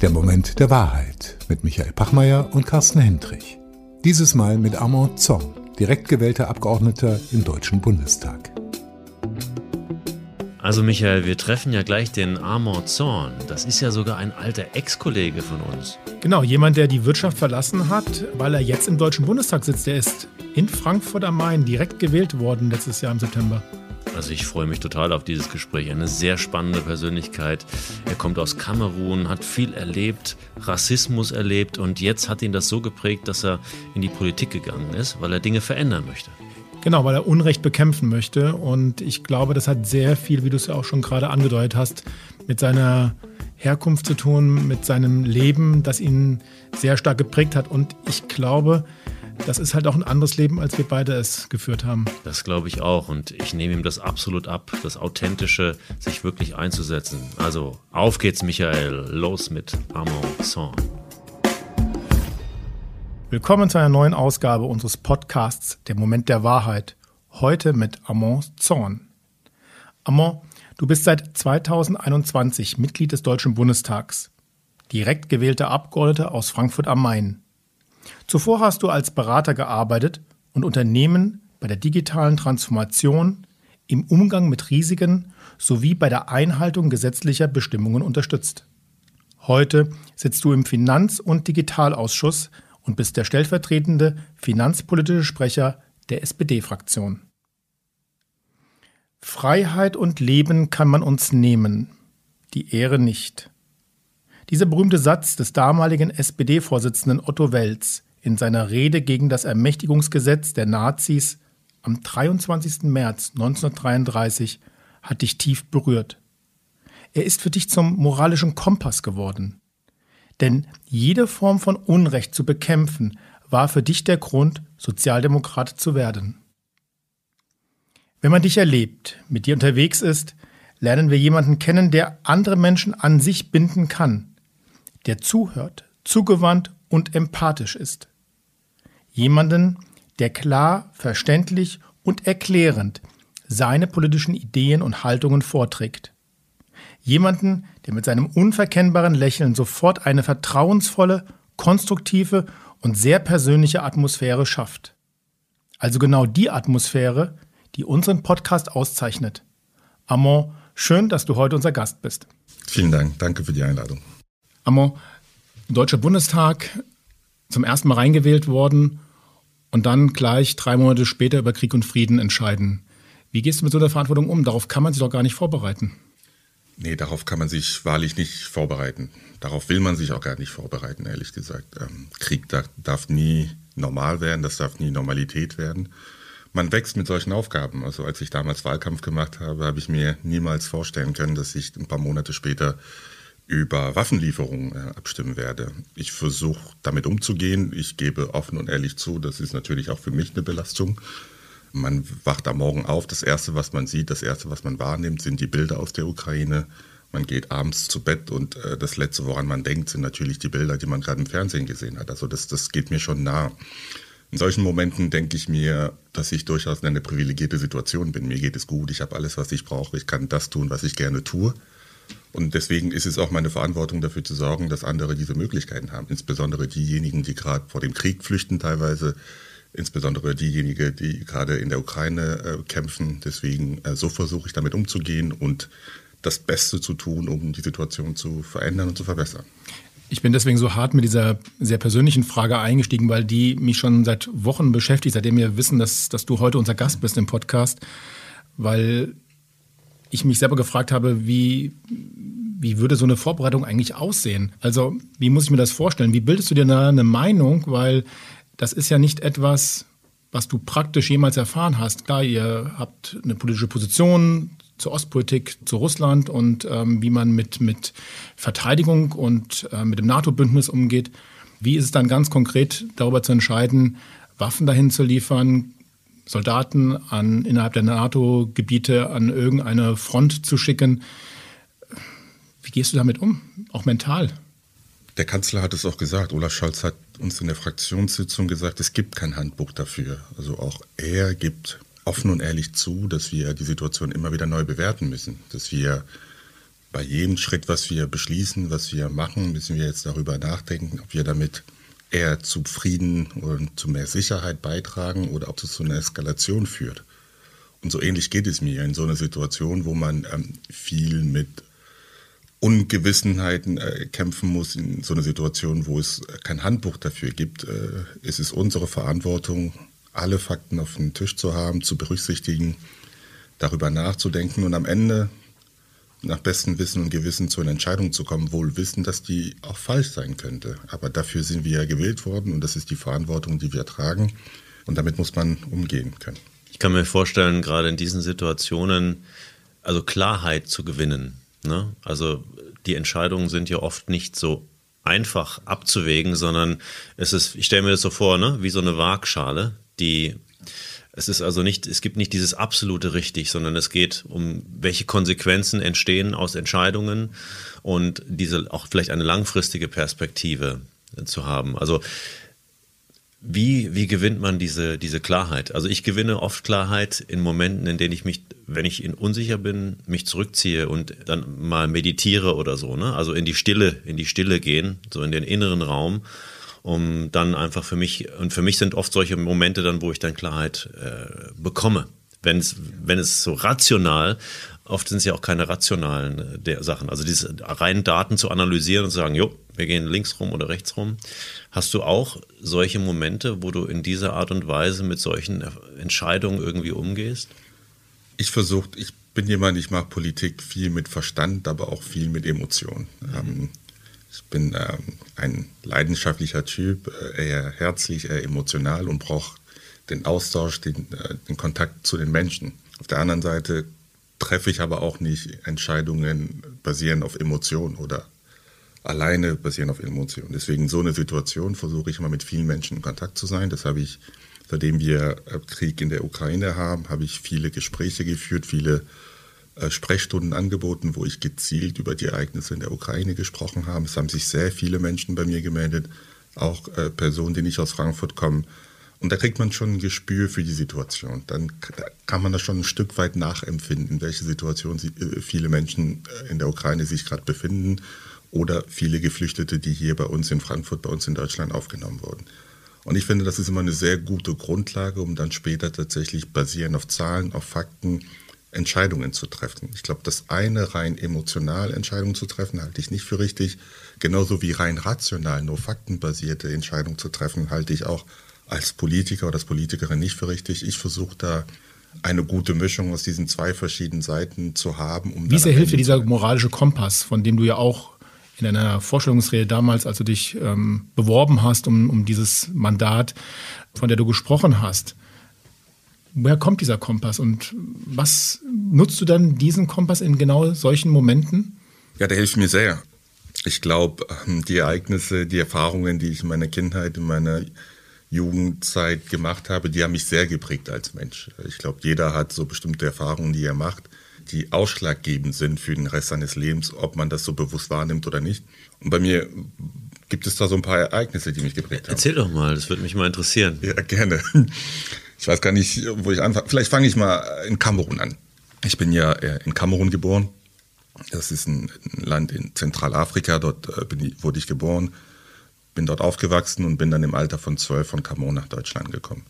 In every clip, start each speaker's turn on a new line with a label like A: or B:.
A: Der Moment der Wahrheit mit Michael Pachmeier und Carsten Hendrich. Dieses Mal mit Armand Zorn, direkt gewählter Abgeordneter im Deutschen Bundestag.
B: Also Michael, wir treffen ja gleich den Armand Zorn. Das ist ja sogar ein alter Ex-Kollege von uns.
C: Genau, jemand, der die Wirtschaft verlassen hat, weil er jetzt im Deutschen Bundestag sitzt. Der ist in Frankfurt am Main direkt gewählt worden letztes Jahr im September.
B: Also ich freue mich total auf dieses Gespräch. Eine sehr spannende Persönlichkeit. Er kommt aus Kamerun, hat viel erlebt, Rassismus erlebt und jetzt hat ihn das so geprägt, dass er in die Politik gegangen ist, weil er Dinge verändern möchte.
C: Genau, weil er Unrecht bekämpfen möchte. Und ich glaube, das hat sehr viel, wie du es ja auch schon gerade angedeutet hast, mit seiner Herkunft zu tun, mit seinem Leben, das ihn sehr stark geprägt hat. Und ich glaube, das ist halt auch ein anderes Leben, als wir beide es geführt haben.
B: Das glaube ich auch und ich nehme ihm das absolut ab, das Authentische, sich wirklich einzusetzen. Also auf geht's, Michael, los mit Armand Song.
C: Willkommen zu einer neuen Ausgabe unseres Podcasts Der Moment der Wahrheit. Heute mit Armand Zorn. Armand, du bist seit 2021 Mitglied des Deutschen Bundestags, direkt gewählter Abgeordneter aus Frankfurt am Main. Zuvor hast du als Berater gearbeitet und Unternehmen bei der digitalen Transformation, im Umgang mit Risiken sowie bei der Einhaltung gesetzlicher Bestimmungen unterstützt. Heute sitzt du im Finanz- und Digitalausschuss und bist der stellvertretende finanzpolitische Sprecher der SPD-Fraktion. Freiheit und Leben kann man uns nehmen, die Ehre nicht. Dieser berühmte Satz des damaligen SPD-Vorsitzenden Otto Welz in seiner Rede gegen das Ermächtigungsgesetz der Nazis am 23. März 1933 hat dich tief berührt. Er ist für dich zum moralischen Kompass geworden. Denn jede Form von Unrecht zu bekämpfen war für dich der Grund, Sozialdemokrat zu werden. Wenn man dich erlebt, mit dir unterwegs ist, lernen wir jemanden kennen, der andere Menschen an sich binden kann, der zuhört, zugewandt und empathisch ist. Jemanden, der klar, verständlich und erklärend seine politischen Ideen und Haltungen vorträgt. Jemanden, der mit seinem unverkennbaren Lächeln sofort eine vertrauensvolle, konstruktive und sehr persönliche Atmosphäre schafft. Also genau die Atmosphäre, die unseren Podcast auszeichnet. Amon, schön, dass du heute unser Gast bist.
D: Vielen Dank, danke für die Einladung.
C: Amon, Deutscher Bundestag zum ersten Mal reingewählt worden und dann gleich drei Monate später über Krieg und Frieden entscheiden. Wie gehst du mit so einer Verantwortung um? Darauf kann man sich doch gar nicht vorbereiten.
D: Nee, darauf kann man sich wahrlich nicht vorbereiten. Darauf will man sich auch gar nicht vorbereiten, ehrlich gesagt. Ähm, Krieg darf, darf nie normal werden, das darf nie Normalität werden. Man wächst mit solchen Aufgaben. Also als ich damals Wahlkampf gemacht habe, habe ich mir niemals vorstellen können, dass ich ein paar Monate später über Waffenlieferungen äh, abstimmen werde. Ich versuche damit umzugehen. Ich gebe offen und ehrlich zu, das ist natürlich auch für mich eine Belastung. Man wacht am Morgen auf, das Erste, was man sieht, das Erste, was man wahrnimmt, sind die Bilder aus der Ukraine. Man geht abends zu Bett und äh, das Letzte, woran man denkt, sind natürlich die Bilder, die man gerade im Fernsehen gesehen hat. Also das, das geht mir schon nah. In solchen Momenten denke ich mir, dass ich durchaus in einer privilegierte Situation bin. Mir geht es gut, ich habe alles, was ich brauche, ich kann das tun, was ich gerne tue. Und deswegen ist es auch meine Verantwortung, dafür zu sorgen, dass andere diese Möglichkeiten haben. Insbesondere diejenigen, die gerade vor dem Krieg flüchten, teilweise. Insbesondere diejenigen, die gerade in der Ukraine äh, kämpfen. Deswegen, äh, so versuche ich damit umzugehen und das Beste zu tun, um die Situation zu verändern und zu verbessern.
C: Ich bin deswegen so hart mit dieser sehr persönlichen Frage eingestiegen, weil die mich schon seit Wochen beschäftigt, seitdem wir wissen, dass, dass du heute unser Gast bist im Podcast, weil ich mich selber gefragt habe, wie, wie würde so eine Vorbereitung eigentlich aussehen? Also, wie muss ich mir das vorstellen? Wie bildest du dir da eine Meinung? Weil das ist ja nicht etwas, was du praktisch jemals erfahren hast. Klar, ihr habt eine politische Position zur Ostpolitik, zu Russland und ähm, wie man mit, mit Verteidigung und äh, mit dem NATO-Bündnis umgeht. Wie ist es dann ganz konkret darüber zu entscheiden, Waffen dahin zu liefern, Soldaten an, innerhalb der NATO-Gebiete an irgendeine Front zu schicken? Wie gehst du damit um, auch mental?
D: Der Kanzler hat es auch gesagt. Olaf Scholz hat uns in der Fraktionssitzung gesagt, es gibt kein Handbuch dafür. Also auch er gibt offen und ehrlich zu, dass wir die Situation immer wieder neu bewerten müssen, dass wir bei jedem Schritt, was wir beschließen, was wir machen, müssen wir jetzt darüber nachdenken, ob wir damit eher zu Frieden und zu mehr Sicherheit beitragen oder ob es zu einer Eskalation führt. Und so ähnlich geht es mir in so einer Situation, wo man ähm, viel mit Ungewissenheiten äh, kämpfen muss, in so einer Situation, wo es kein Handbuch dafür gibt, äh, ist es unsere Verantwortung, alle Fakten auf den Tisch zu haben, zu berücksichtigen, darüber nachzudenken und am Ende nach bestem Wissen und Gewissen zu einer Entscheidung zu kommen, wohl wissen, dass die auch falsch sein könnte. Aber dafür sind wir ja gewählt worden und das ist die Verantwortung, die wir tragen. Und damit muss man umgehen können.
B: Ich kann mir vorstellen, gerade in diesen Situationen, also Klarheit zu gewinnen. Ne? Also die Entscheidungen sind ja oft nicht so einfach abzuwägen, sondern es ist, ich stelle mir das so vor, ne, wie so eine Waagschale, die es ist also nicht, es gibt nicht dieses absolute richtig, sondern es geht um, welche Konsequenzen entstehen aus Entscheidungen und diese auch vielleicht eine langfristige Perspektive zu haben. Also wie, wie gewinnt man diese, diese Klarheit? Also ich gewinne oft Klarheit in Momenten, in denen ich mich, wenn ich in unsicher bin, mich zurückziehe und dann mal meditiere oder so, ne? Also in die Stille, in die Stille gehen, so in den inneren Raum um dann einfach für mich, und für mich sind oft solche Momente dann, wo ich dann Klarheit äh, bekomme. Wenn es, wenn es so rational, oft sind es ja auch keine rationalen äh, der Sachen. Also diese reinen Daten zu analysieren und zu sagen, jo, wir gehen links rum oder rechts rum. Hast du auch solche Momente, wo du in dieser Art und Weise mit solchen Entscheidungen irgendwie umgehst?
D: Ich versuche, ich bin jemand, ich mache Politik viel mit Verstand, aber auch viel mit Emotionen. Mhm. Ähm, ich bin ähm, ein leidenschaftlicher Typ, äh, eher herzlich, eher emotional und brauche den Austausch, den, äh, den Kontakt zu den Menschen. Auf der anderen Seite treffe ich aber auch nicht Entscheidungen basierend auf Emotionen oder alleine basieren auf Emotionen. Deswegen so eine Situation versuche ich immer mit vielen Menschen in Kontakt zu sein. Das habe ich, seitdem wir äh, Krieg in der Ukraine haben, habe ich viele Gespräche geführt, viele Sprechstunden angeboten, wo ich gezielt über die Ereignisse in der Ukraine gesprochen habe. Es haben sich sehr viele Menschen bei mir gemeldet, auch äh, Personen, die nicht aus Frankfurt kommen. Und da kriegt man schon ein Gespür für die Situation. Dann kann man das schon ein Stück weit nachempfinden, welche Situation äh, viele Menschen in der Ukraine sich gerade befinden oder viele Geflüchtete, die hier bei uns in Frankfurt, bei uns in Deutschland aufgenommen wurden. Und ich finde, das ist immer eine sehr gute Grundlage, um dann später tatsächlich basierend auf Zahlen, auf Fakten, Entscheidungen zu treffen. Ich glaube, das eine rein emotional Entscheidungen zu treffen, halte ich nicht für richtig. Genauso wie rein rational, nur faktenbasierte Entscheidungen zu treffen, halte ich auch als Politiker oder als Politikerin nicht für richtig. Ich versuche da eine gute Mischung aus diesen zwei verschiedenen Seiten zu haben.
C: Um wie sehr hilft dir dieser moralische Kompass, von dem du ja auch in einer Vorstellungsrede damals, als du dich ähm, beworben hast um, um dieses Mandat, von der du gesprochen hast, Woher kommt dieser Kompass und was nutzt du dann diesen Kompass in genau solchen Momenten?
D: Ja, der hilft mir sehr. Ich glaube, ähm, die Ereignisse, die Erfahrungen, die ich in meiner Kindheit, in meiner Jugendzeit gemacht habe, die haben mich sehr geprägt als Mensch. Ich glaube, jeder hat so bestimmte Erfahrungen, die er macht, die ausschlaggebend sind für den Rest seines Lebens, ob man das so bewusst wahrnimmt oder nicht. Und bei mir gibt es da so ein paar Ereignisse, die mich geprägt haben.
B: Erzähl doch mal, das würde mich mal interessieren.
D: Ja, gerne. Ich weiß gar nicht, wo ich anfange. Vielleicht fange ich mal in Kamerun an. Ich bin ja in Kamerun geboren. Das ist ein Land in Zentralafrika. Dort äh, ich, wurde ich geboren, bin dort aufgewachsen und bin dann im Alter von zwölf von Kamerun nach Deutschland gekommen.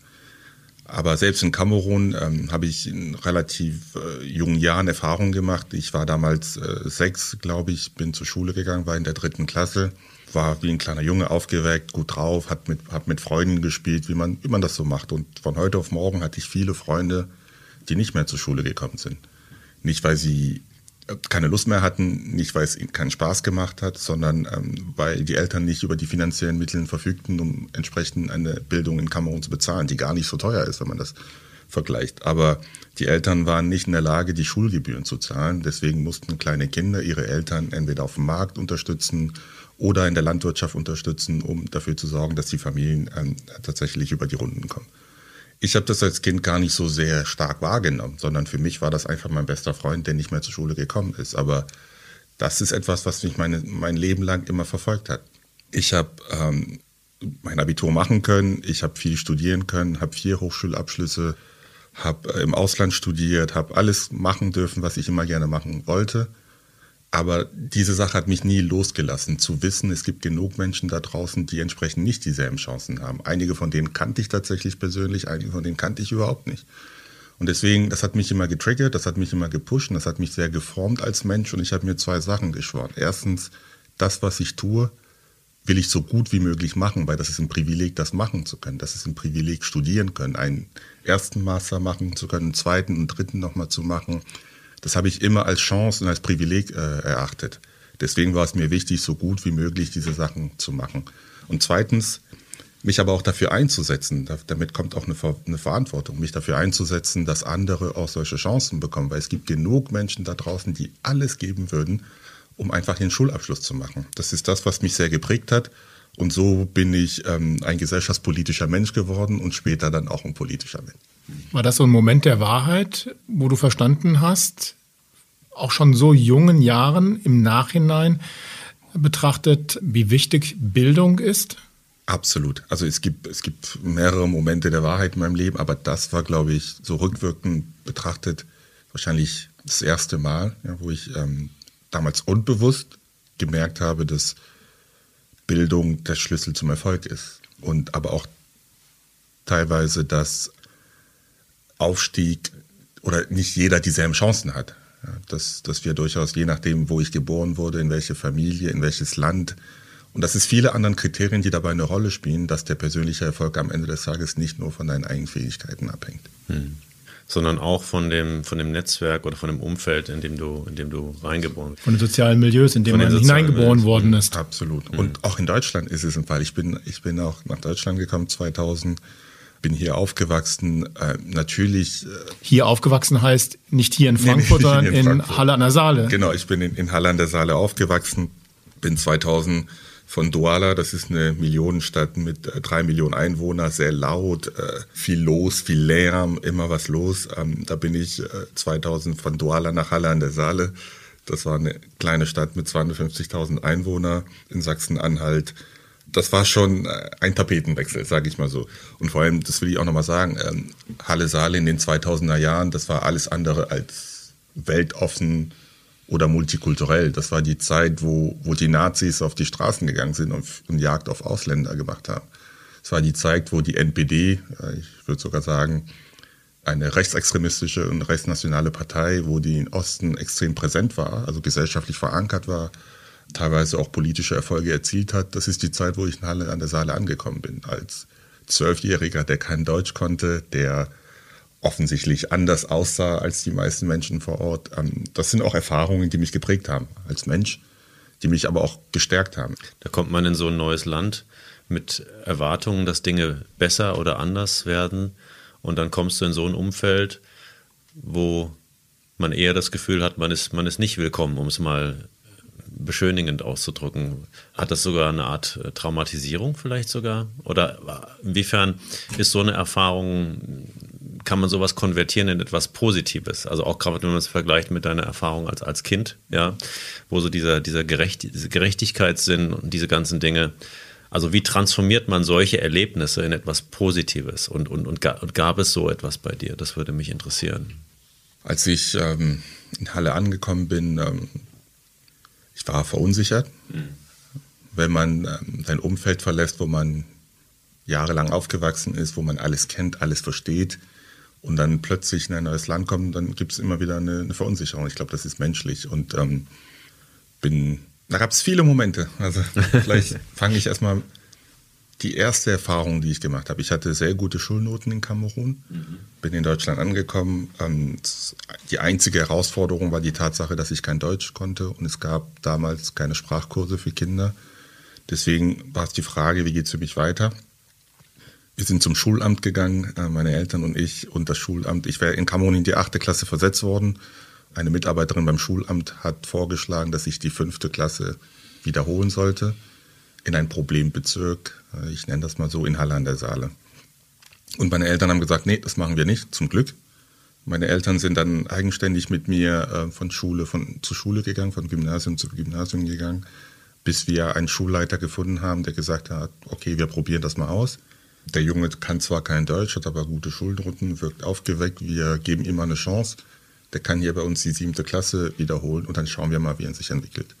D: Aber selbst in Kamerun ähm, habe ich in relativ äh, jungen Jahren Erfahrungen gemacht. Ich war damals äh, sechs, glaube ich, bin zur Schule gegangen, war in der dritten Klasse war wie ein kleiner Junge aufgeweckt, gut drauf, hat mit, hat mit Freunden gespielt, wie man, wie man das so macht. Und von heute auf morgen hatte ich viele Freunde, die nicht mehr zur Schule gekommen sind. Nicht, weil sie äh, keine Lust mehr hatten, nicht weil es ihnen keinen Spaß gemacht hat, sondern ähm, weil die Eltern nicht über die finanziellen Mittel verfügten, um entsprechend eine Bildung in Kamerun zu bezahlen, die gar nicht so teuer ist, wenn man das vergleicht. Aber die Eltern waren nicht in der Lage, die Schulgebühren zu zahlen. Deswegen mussten kleine Kinder ihre Eltern entweder auf dem Markt unterstützen oder in der Landwirtschaft unterstützen, um dafür zu sorgen, dass die Familien ähm, tatsächlich über die Runden kommen. Ich habe das als Kind gar nicht so sehr stark wahrgenommen, sondern für mich war das einfach mein bester Freund, der nicht mehr zur Schule gekommen ist. Aber das ist etwas, was mich meine, mein Leben lang immer verfolgt hat. Ich habe ähm, mein Abitur machen können, ich habe viel studieren können, habe vier Hochschulabschlüsse, habe äh, im Ausland studiert, habe alles machen dürfen, was ich immer gerne machen wollte. Aber diese Sache hat mich nie losgelassen, zu wissen, es gibt genug Menschen da draußen, die entsprechend nicht dieselben Chancen haben. Einige von denen kannte ich tatsächlich persönlich, einige von denen kannte ich überhaupt nicht. Und deswegen, das hat mich immer getriggert, das hat mich immer gepusht, das hat mich sehr geformt als Mensch und ich habe mir zwei Sachen geschworen. Erstens, das, was ich tue, will ich so gut wie möglich machen, weil das ist ein Privileg, das machen zu können. Das ist ein Privileg, studieren können, einen ersten Master machen zu können, einen zweiten und dritten nochmal zu machen. Das habe ich immer als Chance und als Privileg äh, erachtet. Deswegen war es mir wichtig, so gut wie möglich diese Sachen zu machen. Und zweitens, mich aber auch dafür einzusetzen. Damit kommt auch eine, eine, Verantwortung, mich dafür einzusetzen, dass andere auch solche Chancen bekommen. Weil es gibt genug Menschen da draußen, die alles geben würden, um einfach den Schulabschluss zu machen. Das ist das, was mich sehr geprägt hat. Und so bin ich ähm, ein gesellschaftspolitischer Mensch geworden und später dann auch ein politischer Mensch.
C: War das so ein Moment der Wahrheit, wo du verstanden hast, auch schon so jungen Jahren im Nachhinein betrachtet, wie wichtig Bildung ist?
D: Absolut. Also es gibt, es gibt mehrere Momente der Wahrheit in meinem Leben, aber das war, glaube ich, so rückwirkend betrachtet wahrscheinlich das erste Mal, ja, wo ich ähm, damals unbewusst gemerkt habe, dass Bildung der Schlüssel zum Erfolg ist. Und aber auch teilweise, dass Aufstieg oder nicht jeder dieselben Chancen hat. Ja, dass, dass wir durchaus, je nachdem, wo ich geboren wurde, in welche Familie, in welches Land, und das ist viele andere Kriterien, die dabei eine Rolle spielen, dass der persönliche Erfolg am Ende des Tages nicht nur von deinen Eigenfähigkeiten abhängt. Hm.
B: Sondern auch von dem, von dem Netzwerk oder von dem Umfeld, in dem du, in dem du reingeboren bist.
C: Von den sozialen Milieus, in dem man hineingeboren worden ist.
D: Absolut. Hm. Und auch in Deutschland ist es ein Fall. Ich bin, ich bin auch nach Deutschland gekommen 2000 bin hier aufgewachsen. Äh, natürlich. Äh,
C: hier aufgewachsen heißt nicht hier in Frankfurt, nee, sondern in, in Halle an der Saale.
D: Genau, ich bin in, in Halle an der Saale aufgewachsen, bin 2000 von Douala. Das ist eine Millionenstadt mit äh, drei Millionen Einwohnern, sehr laut, äh, viel los, viel Lärm, immer was los. Ähm, da bin ich 2000 äh, von Douala nach Halle an der Saale. Das war eine kleine Stadt mit 250.000 Einwohnern in Sachsen-Anhalt. Das war schon ein Tapetenwechsel, sage ich mal so. Und vor allem, das will ich auch nochmal sagen, ähm, Halle-Saale in den 2000er Jahren, das war alles andere als weltoffen, oder multikulturell. Das war die Zeit, wo, wo die Nazis auf die Straßen gegangen sind und, und Jagd auf Ausländer gemacht haben. Es war die Zeit, wo die NPD, äh, ich würde sogar sagen, eine rechtsextremistische und rechtsnationale Partei, wo die im Osten extrem präsent war, also gesellschaftlich verankert war, teilweise auch politische Erfolge erzielt hat. Das ist die Zeit, wo ich in Halle an der Saale angekommen bin, als Zwölfjähriger, der kein Deutsch konnte, der offensichtlich anders aussah als die meisten Menschen vor Ort. Ähm, das sind auch Erfahrungen, die mich geprägt haben als Mensch, die mich aber auch gestärkt haben.
B: Da kommt man in so ein neues Land mit Erwartungen, dass Dinge besser oder anders werden. Und dann kommst du in so ein Umfeld, wo man eher das Gefühl hat, man ist, man ist nicht willkommen, um es mal beschönigend auszudrücken. Hat das sogar eine Art äh, Traumatisierung vielleicht sogar? Oder inwiefern ist so eine Erfahrung kann man sowas konvertieren in etwas Positives. Also auch gerade wenn man es vergleicht mit deiner Erfahrung als, als Kind, ja, wo so dieser, dieser Gerecht, diese Gerechtigkeitssinn und diese ganzen Dinge, also wie transformiert man solche Erlebnisse in etwas Positives und, und, und gab es so etwas bei dir? Das würde mich interessieren.
D: Als ich ähm, in Halle angekommen bin, ähm, war verunsichert. Mhm. Wenn man ähm, sein Umfeld verlässt, wo man jahrelang aufgewachsen ist, wo man alles kennt, alles versteht, und dann plötzlich in ein neues Land kommen, dann gibt es immer wieder eine, eine, Verunsicherung. Ich glaube, das ist menschlich und ähm, bin, da gab es viele Momente. Also vielleicht fange ich erstmal die erste Erfahrung, die ich gemacht habe. Ich hatte sehr gute Schulnoten in Kamerun, mhm. bin in Deutschland angekommen. Ähm, die einzige Herausforderung war die Tatsache, dass ich kein Deutsch konnte und es gab damals keine Sprachkurse für Kinder. Deswegen war es die Frage, wie geht es für mich weiter? Wir sind zum Schulamt gegangen, äh, meine Eltern und ich und das Schulamt. Ich wäre in Kamerun in die achte Klasse versetzt worden. Eine Mitarbeiterin beim Schulamt hat vorgeschlagen, dass ich die fünfte Klasse wiederholen sollte in ein Problembezirk. Äh, ich nenne das mal so in Halle an der Saale. Und meine Eltern haben gesagt, nee, das machen wir nicht, zum Glück. Meine Eltern sind dann eigenständig mit mir äh, von Schule von, zu Schule gegangen, von Gymnasium zu Gymnasium gegangen, bis wir einen Schulleiter gefunden haben, der gesagt hat, okay, wir probieren das mal aus. Der Junge kann zwar kein Deutsch, hat aber gute Schulnoten, wirkt aufgeweckt, wir geben ihm eine Chance. der kann hier bei uns die siebte Klasse wiederholen und dann schauen wir mal, wie er sich entwickelt.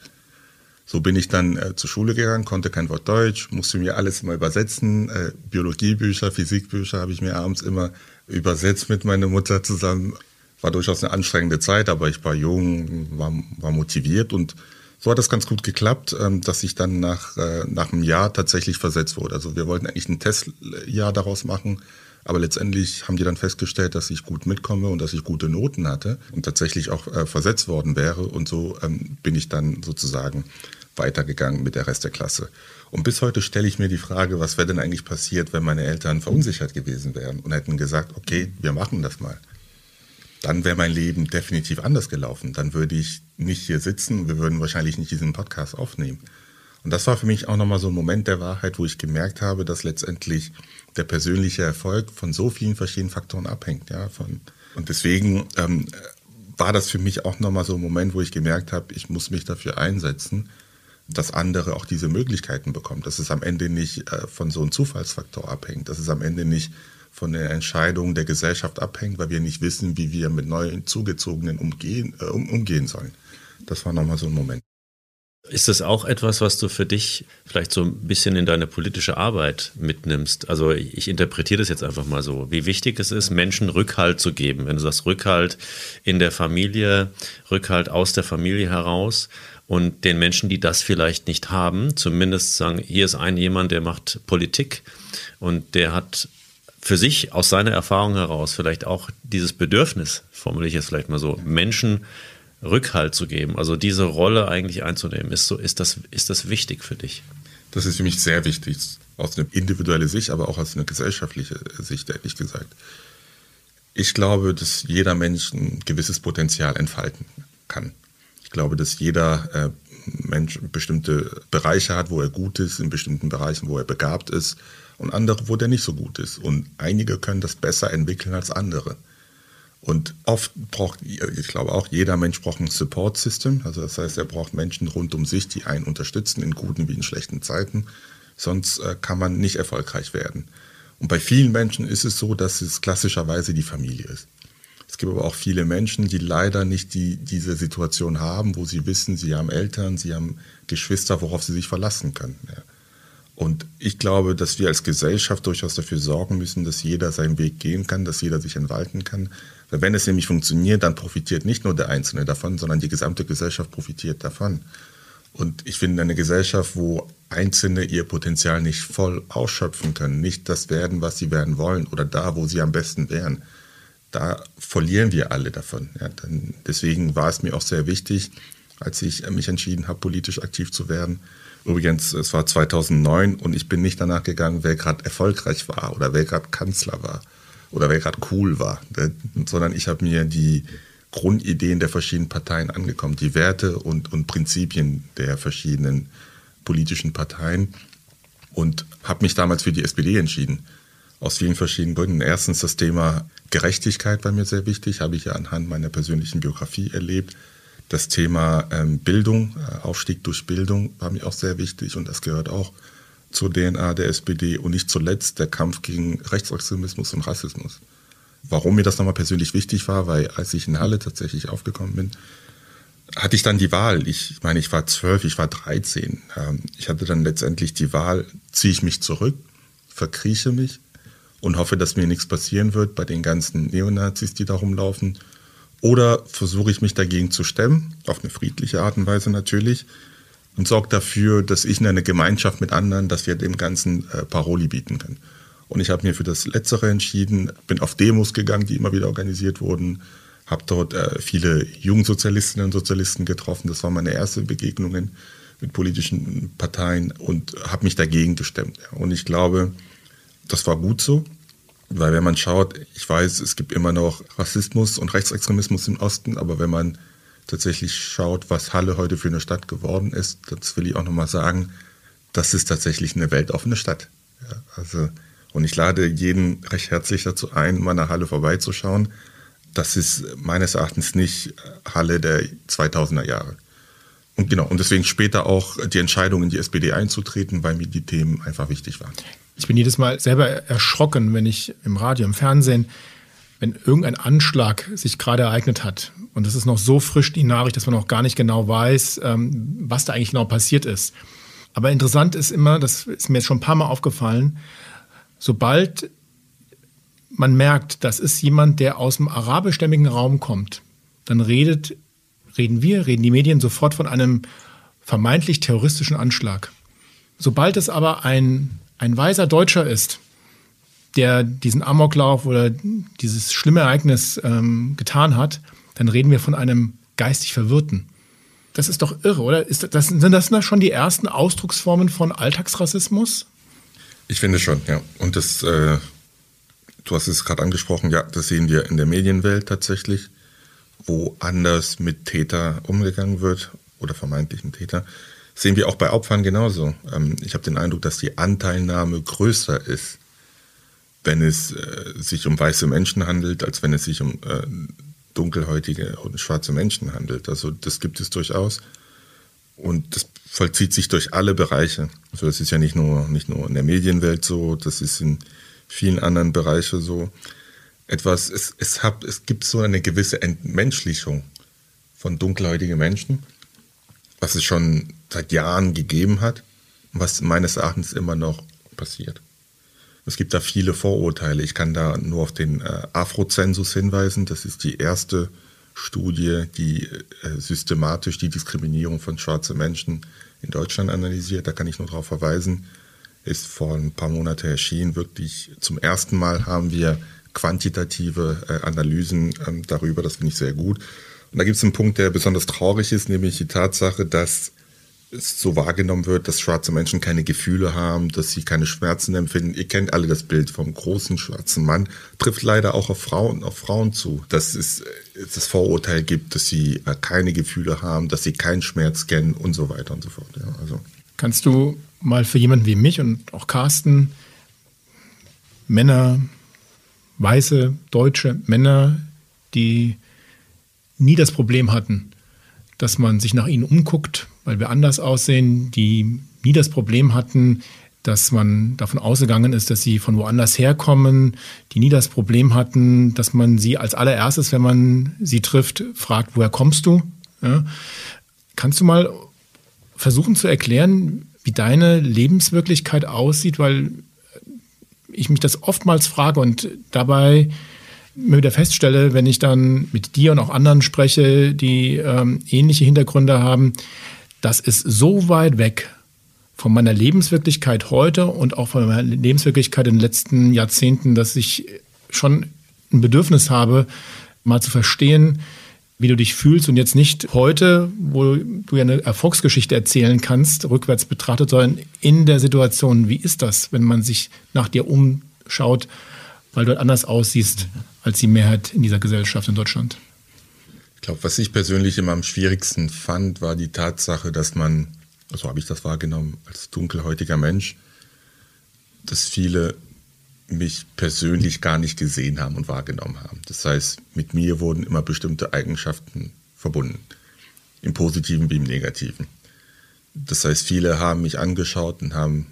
D: So bin ich dann äh, zur Schule gegangen, konnte kein Wort Deutsch, musste mir alles immer übersetzen. Äh, Biologiebücher, Physikbücher habe ich mir abends immer übersetzt mit meiner Mutter zusammen. War durchaus eine anstrengende Zeit, aber ich war jung, war, war motiviert und so hat das ganz gut geklappt, ähm, dass ich dann nach, äh, nach einem Jahr tatsächlich versetzt wurde. Also wir wollten eigentlich ein Testjahr daraus machen, aber letztendlich haben die dann festgestellt, dass ich gut mitkomme und dass ich gute Noten hatte und tatsächlich auch äh, versetzt worden wäre. Und so ähm, bin ich dann sozusagen weitergegangen mit der Rest der Klasse. Und bis heute stelle ich mir die Frage, was wäre denn eigentlich passiert, wenn meine Eltern verunsichert gewesen wären und hätten gesagt, okay, wir machen das mal. Dann wäre mein Leben definitiv anders gelaufen. Dann würde ich nicht hier sitzen, wir würden wahrscheinlich nicht diesen Podcast aufnehmen. Und das war für mich auch nochmal so ein Moment der Wahrheit, wo ich gemerkt habe, dass letztendlich der persönliche Erfolg von so vielen verschiedenen Faktoren abhängt. Ja, von, und deswegen ähm, war das für mich auch nochmal so ein Moment, wo ich gemerkt habe, ich muss mich dafür einsetzen, dass andere auch diese Möglichkeiten bekommen. Dass es am Ende nicht äh, von so einem Zufallsfaktor abhängt, dass es am Ende nicht von den Entscheidungen der Gesellschaft abhängt, weil wir nicht wissen, wie wir mit neuen Zugezogenen umgehen, äh, um, umgehen sollen. Das war nochmal so ein Moment.
B: Ist das auch etwas, was du für dich vielleicht so ein bisschen in deine politische Arbeit mitnimmst? Also ich interpretiere das jetzt einfach mal so, wie wichtig es ist, Menschen Rückhalt zu geben. Wenn du sagst Rückhalt in der Familie, Rückhalt aus der Familie heraus und den Menschen, die das vielleicht nicht haben, zumindest sagen, hier ist ein jemand, der macht Politik und der hat für sich aus seiner Erfahrung heraus vielleicht auch dieses Bedürfnis, formuliere ich jetzt vielleicht mal so, Menschen Rückhalt zu geben, also diese Rolle eigentlich einzunehmen, ist, so, ist, das, ist das wichtig für dich?
D: Das ist für mich sehr wichtig, aus einer individuellen Sicht, aber auch aus einer gesellschaftlichen Sicht, ehrlich gesagt. Ich glaube, dass jeder Mensch ein gewisses Potenzial entfalten kann. Ich glaube, dass jeder äh, Mensch bestimmte Bereiche hat, wo er gut ist, in bestimmten Bereichen, wo er begabt ist und andere, wo der nicht so gut ist. Und einige können das besser entwickeln als andere. Und oft braucht, ich glaube auch, jeder Mensch braucht ein Support-System. Also das heißt, er braucht Menschen rund um sich, die einen unterstützen in guten wie in schlechten Zeiten. Sonst äh, kann man nicht erfolgreich werden. Und bei vielen Menschen ist es so, dass es klassischerweise die Familie ist. Es gibt aber auch viele Menschen, die leider nicht die, diese Situation haben, wo sie wissen, sie haben Eltern, sie haben Geschwister, worauf sie sich verlassen können. Ja. Und ich glaube, dass wir als Gesellschaft durchaus dafür sorgen müssen, dass jeder seinen Weg gehen kann, dass jeder sich entfalten kann, wenn es nämlich funktioniert, dann profitiert nicht nur der Einzelne davon, sondern die gesamte Gesellschaft profitiert davon. Und ich finde, eine Gesellschaft, wo Einzelne ihr Potenzial nicht voll ausschöpfen können, nicht das werden, was sie werden wollen oder da, wo sie am besten wären, da verlieren wir alle davon. Ja, dann, deswegen war es mir auch sehr wichtig, als ich mich entschieden habe, politisch aktiv zu werden. Übrigens, es war 2009 und ich bin nicht danach gegangen, wer gerade erfolgreich war oder wer gerade Kanzler war oder wer gerade cool war, ne? sondern ich habe mir die Grundideen der verschiedenen Parteien angekommen, die Werte und, und Prinzipien der verschiedenen politischen Parteien und habe mich damals für die SPD entschieden. Aus vielen verschiedenen Gründen. Erstens das Thema Gerechtigkeit war mir sehr wichtig, habe ich ja anhand meiner persönlichen Biografie erlebt. Das Thema ähm, Bildung, äh, Aufstieg durch Bildung war mir auch sehr wichtig und das gehört auch zur DNA der SPD und nicht zuletzt der Kampf gegen Rechtsextremismus und Rassismus. Warum mir das nochmal persönlich wichtig war, weil als ich in Halle tatsächlich aufgekommen bin, hatte ich dann die Wahl. Ich meine, ich war zwölf, ich war dreizehn. Ähm, ich hatte dann letztendlich die Wahl, ziehe ich mich zurück, verkrieche mich und hoffe, dass mir nichts passieren wird bei den ganzen Neonazis, die da rumlaufen. Oder versuche ich mich dagegen zu stemmen, auf eine friedliche Art und Weise natürlich, und sorgt dafür, dass ich in einer Gemeinschaft mit anderen, dass wir dem Ganzen äh, Paroli bieten können. Und ich habe mir für das Letztere entschieden, bin auf Demos gegangen, die immer wieder organisiert wurden, habe dort äh, viele Jungsozialistinnen und Sozialisten getroffen. Das waren meine ersten Begegnungen mit politischen Parteien und habe mich dagegen gestemmt. Und ich glaube, das war gut so, weil wenn man schaut, ich weiß, es gibt immer noch Rassismus und Rechtsextremismus im Osten, aber wenn man tatsächlich schaut, was Halle heute für eine Stadt geworden ist, das will ich auch nochmal sagen, das ist tatsächlich eine weltoffene Stadt. Ja, also, und ich lade jeden recht herzlich dazu ein, mal nach Halle vorbeizuschauen. Das ist meines Erachtens nicht Halle der 2000er Jahre. Und genau, und deswegen später auch die Entscheidung in die SPD einzutreten, weil mir die Themen einfach wichtig waren.
C: Ich bin jedes Mal selber erschrocken, wenn ich im Radio, im Fernsehen wenn irgendein Anschlag sich gerade ereignet hat und es ist noch so frisch die Nachricht, dass man noch gar nicht genau weiß, ähm, was da eigentlich genau passiert ist. Aber interessant ist immer, das ist mir jetzt schon ein paar Mal aufgefallen, sobald man merkt, das ist jemand, der aus dem arabischstämmigen Raum kommt, dann redet, reden wir, reden die Medien sofort von einem vermeintlich terroristischen Anschlag. Sobald es aber ein, ein weiser Deutscher ist, der diesen Amoklauf oder dieses schlimme Ereignis ähm, getan hat, dann reden wir von einem geistig Verwirrten. Das ist doch irre, oder? Ist das, sind das schon die ersten Ausdrucksformen von Alltagsrassismus?
D: Ich finde schon, ja. Und das, äh, du hast es gerade angesprochen, ja, das sehen wir in der Medienwelt tatsächlich, wo anders mit Täter umgegangen wird oder vermeintlichen Täter. Sehen wir auch bei Opfern genauso. Ähm, ich habe den Eindruck, dass die Anteilnahme größer ist wenn es äh, sich um weiße Menschen handelt, als wenn es sich um äh, dunkelhäutige und schwarze Menschen handelt. Also das gibt es durchaus. Und das vollzieht sich durch alle Bereiche. Also das ist ja nicht nur, nicht nur in der Medienwelt so, das ist in vielen anderen Bereichen so. Etwas, es, es, hat, es gibt so eine gewisse Entmenschlichung von dunkelhäutigen Menschen, was es schon seit Jahren gegeben hat und was meines Erachtens immer noch passiert. Es gibt da viele Vorurteile. Ich kann da nur auf den äh, Afrozensus hinweisen. Das ist die erste Studie, die äh, systematisch die Diskriminierung von schwarzen Menschen in Deutschland analysiert. Da kann ich nur darauf verweisen. Ist vor ein paar Monaten erschienen. Wirklich zum ersten Mal haben wir quantitative äh, Analysen ähm, darüber. Das finde ich sehr gut. Und da gibt es einen Punkt, der besonders traurig ist, nämlich die Tatsache, dass es so wahrgenommen wird, dass schwarze Menschen keine Gefühle haben, dass sie keine Schmerzen empfinden. Ihr kennt alle das Bild vom großen schwarzen Mann, trifft leider auch auf Frauen, auf Frauen zu, dass es das Vorurteil gibt, dass sie äh, keine Gefühle haben, dass sie keinen Schmerz kennen und so weiter und so fort. Ja, also.
C: Kannst du mal für jemanden wie mich und auch Carsten Männer, weiße, deutsche Männer, die nie das Problem hatten, dass man sich nach ihnen umguckt, weil wir anders aussehen, die nie das Problem hatten, dass man davon ausgegangen ist, dass sie von woanders herkommen, die nie das Problem hatten, dass man sie als allererstes, wenn man sie trifft, fragt, woher kommst du? Ja. Kannst du mal versuchen zu erklären, wie deine Lebenswirklichkeit aussieht, weil ich mich das oftmals frage und dabei mir wieder feststelle, wenn ich dann mit dir und auch anderen spreche, die ähm, ähnliche Hintergründe haben, das ist so weit weg von meiner Lebenswirklichkeit heute und auch von meiner Lebenswirklichkeit in den letzten Jahrzehnten, dass ich schon ein Bedürfnis habe, mal zu verstehen, wie du dich fühlst und jetzt nicht heute, wo du ja eine Erfolgsgeschichte erzählen kannst, rückwärts betrachtet, sondern in der Situation, wie ist das, wenn man sich nach dir umschaut, weil du halt anders aussiehst als die Mehrheit in dieser Gesellschaft in Deutschland?
D: Glaube, was ich persönlich immer am schwierigsten fand, war die Tatsache, dass man, so also habe ich das wahrgenommen, als dunkelhäutiger Mensch, dass viele mich persönlich gar nicht gesehen haben und wahrgenommen haben. Das heißt, mit mir wurden immer bestimmte Eigenschaften verbunden, im positiven wie im negativen. Das heißt, viele haben mich angeschaut und haben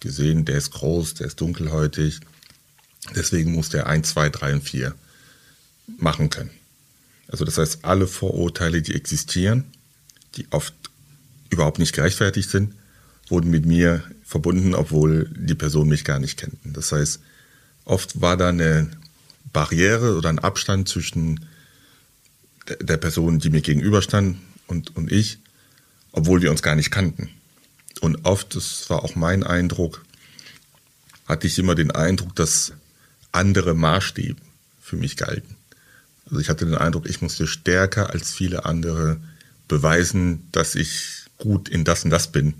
D: gesehen, der ist groß, der ist dunkelhäutig, deswegen muss der 1, 2, 3 und 4 machen können. Also das heißt, alle Vorurteile, die existieren, die oft überhaupt nicht gerechtfertigt sind, wurden mit mir verbunden, obwohl die Personen mich gar nicht kannten. Das heißt, oft war da eine Barriere oder ein Abstand zwischen der Person, die mir gegenüberstand und, und ich, obwohl wir uns gar nicht kannten. Und oft, das war auch mein Eindruck, hatte ich immer den Eindruck, dass andere Maßstäbe für mich galten. Also ich hatte den Eindruck, ich musste stärker als viele andere beweisen, dass ich gut in das und das bin,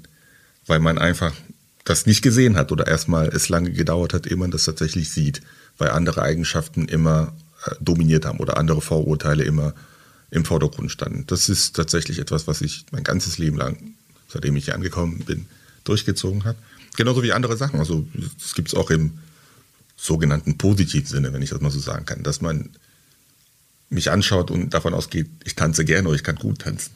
D: weil man einfach das nicht gesehen hat oder erstmal es lange gedauert hat, ehe man das tatsächlich sieht, weil andere Eigenschaften immer äh, dominiert haben oder andere Vorurteile immer im Vordergrund standen. Das ist tatsächlich etwas, was ich mein ganzes Leben lang, seitdem ich hier angekommen bin, durchgezogen habe. Genauso wie andere Sachen. Also das gibt es auch im sogenannten positiven Sinne, wenn ich das mal so sagen kann, dass man mich anschaut und davon ausgeht, ich tanze gerne oder ich kann gut tanzen.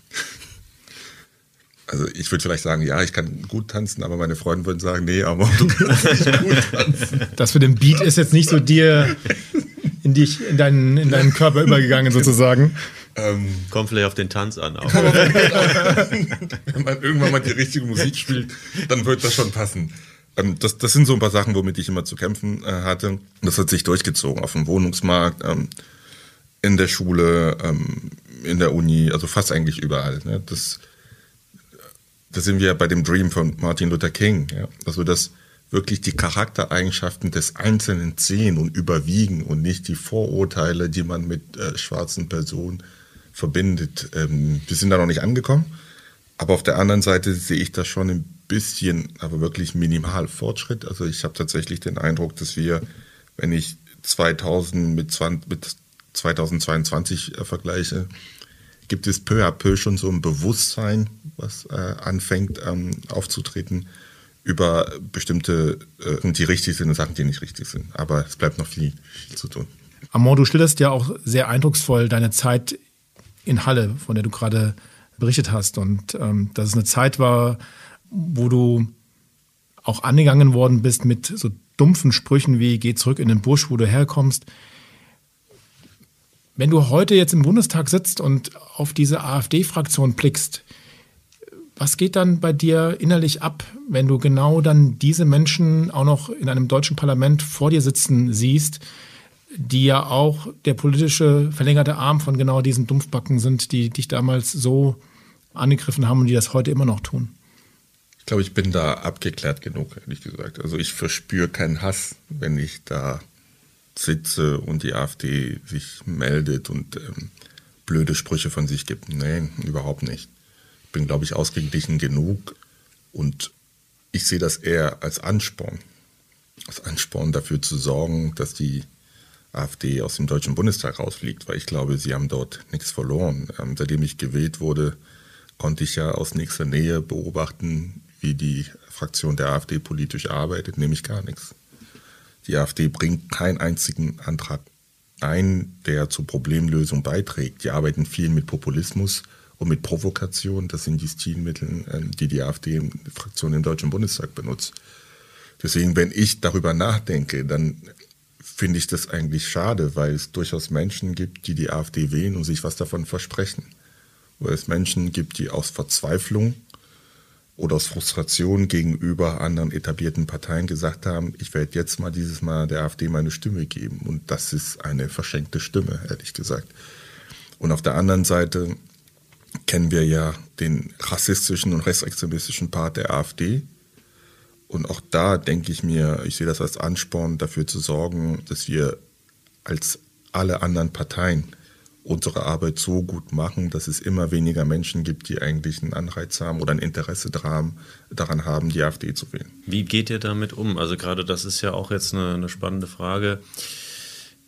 D: Also ich würde vielleicht sagen, ja, ich kann gut tanzen, aber meine Freunde würden sagen, nee, aber du kannst nicht gut
C: tanzen. Das für den Beat ist jetzt nicht so dir in dich, in deinen, in deinen Körper übergegangen sozusagen.
B: Ähm, Kommt vielleicht auf den Tanz an. Auch.
D: Wenn man irgendwann mal die richtige Musik spielt, dann wird das schon passen. Ähm, das, das sind so ein paar Sachen, womit ich immer zu kämpfen äh, hatte. Das hat sich durchgezogen auf dem Wohnungsmarkt, ähm, in der Schule, ähm, in der Uni, also fast eigentlich überall. Ne? Das, da sind wir bei dem Dream von Martin Luther King. Ja? Also dass wirklich die Charaktereigenschaften des Einzelnen sehen und überwiegen und nicht die Vorurteile, die man mit äh, schwarzen Personen verbindet. Ähm, wir sind da noch nicht angekommen, aber auf der anderen Seite sehe ich da schon ein bisschen, aber wirklich minimal Fortschritt. Also ich habe tatsächlich den Eindruck, dass wir, wenn ich 2000 mit, 20, mit 2022 äh, vergleiche, gibt es peu à peu schon so ein Bewusstsein, was äh, anfängt ähm, aufzutreten über bestimmte, äh, die richtig sind und Sachen, die nicht richtig sind. Aber es bleibt noch viel, viel zu tun.
C: Amor, du schilderst ja auch sehr eindrucksvoll deine Zeit in Halle, von der du gerade berichtet hast. Und ähm, dass es eine Zeit war, wo du auch angegangen worden bist mit so dumpfen Sprüchen wie geh zurück in den Busch, wo du herkommst. Wenn du heute jetzt im Bundestag sitzt und auf diese AfD-Fraktion blickst, was geht dann bei dir innerlich ab, wenn du genau dann diese Menschen auch noch in einem deutschen Parlament vor dir sitzen siehst, die ja auch der politische verlängerte Arm von genau diesen Dumpfbacken sind, die dich damals so angegriffen haben und die das heute immer noch tun?
D: Ich glaube, ich bin da abgeklärt genug, ehrlich gesagt. Also ich verspüre keinen Hass, wenn ich da sitze und die AfD sich meldet und ähm, blöde Sprüche von sich gibt. Nein, überhaupt nicht. Ich bin, glaube ich, ausgeglichen genug und ich sehe das eher als Ansporn. Als Ansporn dafür zu sorgen, dass die AfD aus dem Deutschen Bundestag rausfliegt, weil ich glaube, sie haben dort nichts verloren. Ähm, seitdem ich gewählt wurde, konnte ich ja aus nächster Nähe beobachten, wie die Fraktion der AfD politisch arbeitet, nämlich gar nichts. Die AfD bringt keinen einzigen Antrag ein, der zur Problemlösung beiträgt. Die arbeiten viel mit Populismus und mit Provokation. Das sind die Stilmittel, ähm, die die AfD-Fraktion im Deutschen Bundestag benutzt. Deswegen, wenn ich darüber nachdenke, dann finde ich das eigentlich schade, weil es durchaus Menschen gibt, die die AfD wählen und sich was davon versprechen. Weil es Menschen gibt, die aus Verzweiflung oder aus Frustration gegenüber anderen etablierten Parteien gesagt haben, ich werde jetzt mal dieses Mal der AfD meine Stimme geben. Und das ist eine verschenkte Stimme, ehrlich gesagt. Und auf der anderen Seite kennen wir ja den rassistischen und rechtsextremistischen Part der AfD. Und auch da denke ich mir, ich sehe das als Ansporn dafür zu sorgen, dass wir als alle anderen Parteien unsere Arbeit so gut machen, dass es immer weniger Menschen gibt, die eigentlich einen Anreiz haben oder ein Interesse daran, haben, die AfD zu wählen.
B: Wie geht ihr damit um? Also gerade das ist ja auch jetzt eine, eine spannende Frage.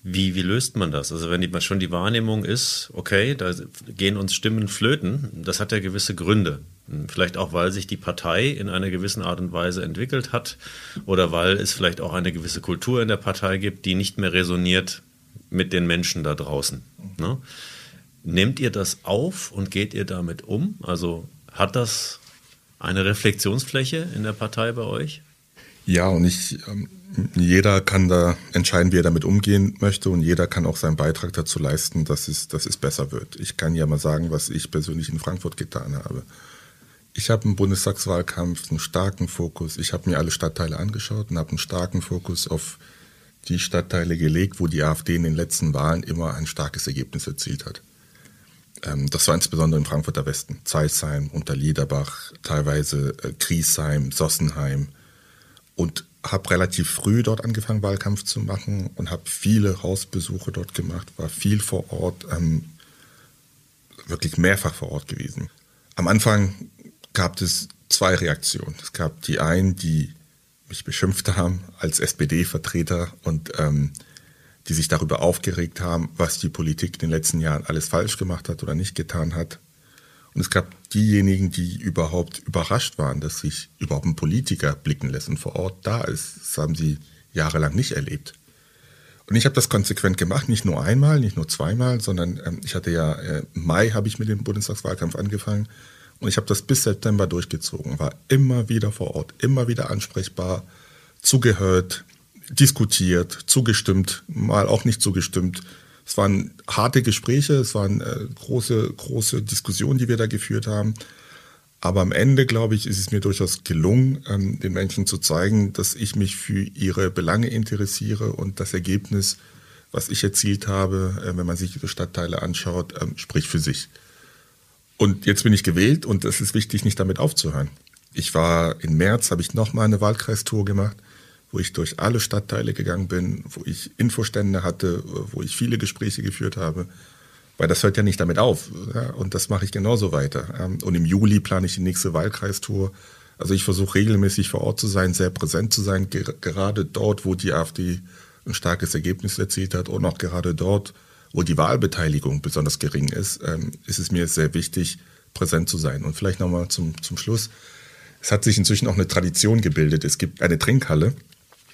B: Wie, wie löst man das? Also wenn die, schon die Wahrnehmung ist, okay, da gehen uns Stimmen flöten, das hat ja gewisse Gründe. Vielleicht auch, weil sich die Partei in einer gewissen Art und Weise entwickelt hat oder weil es vielleicht auch eine gewisse Kultur in der Partei gibt, die nicht mehr resoniert mit den Menschen da draußen. Ne? Nehmt ihr das auf und geht ihr damit um? Also hat das eine Reflexionsfläche in der Partei bei euch?
D: Ja, und ich, ähm, jeder kann da entscheiden, wie er damit umgehen möchte und jeder kann auch seinen Beitrag dazu leisten, dass es, dass es besser wird. Ich kann ja mal sagen, was ich persönlich in Frankfurt getan habe. Ich habe im Bundestagswahlkampf einen starken Fokus. Ich habe mir alle Stadtteile angeschaut und habe einen starken Fokus auf die Stadtteile gelegt, wo die AfD in den letzten Wahlen immer ein starkes Ergebnis erzielt hat. Ähm, das war insbesondere im Frankfurter Westen, Zeisheim, Unterliederbach, teilweise äh, Griesheim, Sossenheim und habe relativ früh dort angefangen, Wahlkampf zu machen und habe viele Hausbesuche dort gemacht, war viel vor Ort, ähm, wirklich mehrfach vor Ort gewesen. Am Anfang gab es zwei Reaktionen. Es gab die einen, die mich beschimpft haben als SPD-Vertreter und ähm, die sich darüber aufgeregt haben, was die Politik in den letzten Jahren alles falsch gemacht hat oder nicht getan hat. Und es gab diejenigen, die überhaupt überrascht waren, dass sich überhaupt ein Politiker blicken lässt und vor Ort da ist. Das haben sie jahrelang nicht erlebt. Und ich habe das konsequent gemacht, nicht nur einmal, nicht nur zweimal, sondern ähm, ich hatte ja äh, im Mai habe ich mit dem Bundestagswahlkampf angefangen und ich habe das bis September durchgezogen, war immer wieder vor Ort, immer wieder ansprechbar, zugehört, diskutiert, zugestimmt, mal auch nicht zugestimmt. Es waren harte Gespräche, es waren äh, große, große Diskussionen, die wir da geführt haben. Aber am Ende, glaube ich, ist es mir durchaus gelungen, ähm, den Menschen zu zeigen, dass ich mich für ihre Belange interessiere und das Ergebnis, was ich erzielt habe, äh, wenn man sich diese Stadtteile anschaut, ähm, spricht für sich. Und jetzt bin ich gewählt und es ist wichtig, nicht damit aufzuhören. Ich war im März, habe ich nochmal eine Wahlkreistour gemacht wo ich durch alle Stadtteile gegangen bin, wo ich Infostände hatte, wo ich viele Gespräche geführt habe. Weil das hört ja nicht damit auf. Ja? Und das mache ich genauso weiter. Ähm, und im Juli plane ich die nächste Wahlkreistour. Also ich versuche regelmäßig vor Ort zu sein, sehr präsent zu sein, gerade dort, wo die AfD ein starkes Ergebnis erzielt hat und auch gerade dort, wo die Wahlbeteiligung besonders gering ist, ähm, ist es mir sehr wichtig, präsent zu sein. Und vielleicht nochmal zum, zum Schluss. Es hat sich inzwischen auch eine Tradition gebildet. Es gibt eine Trinkhalle,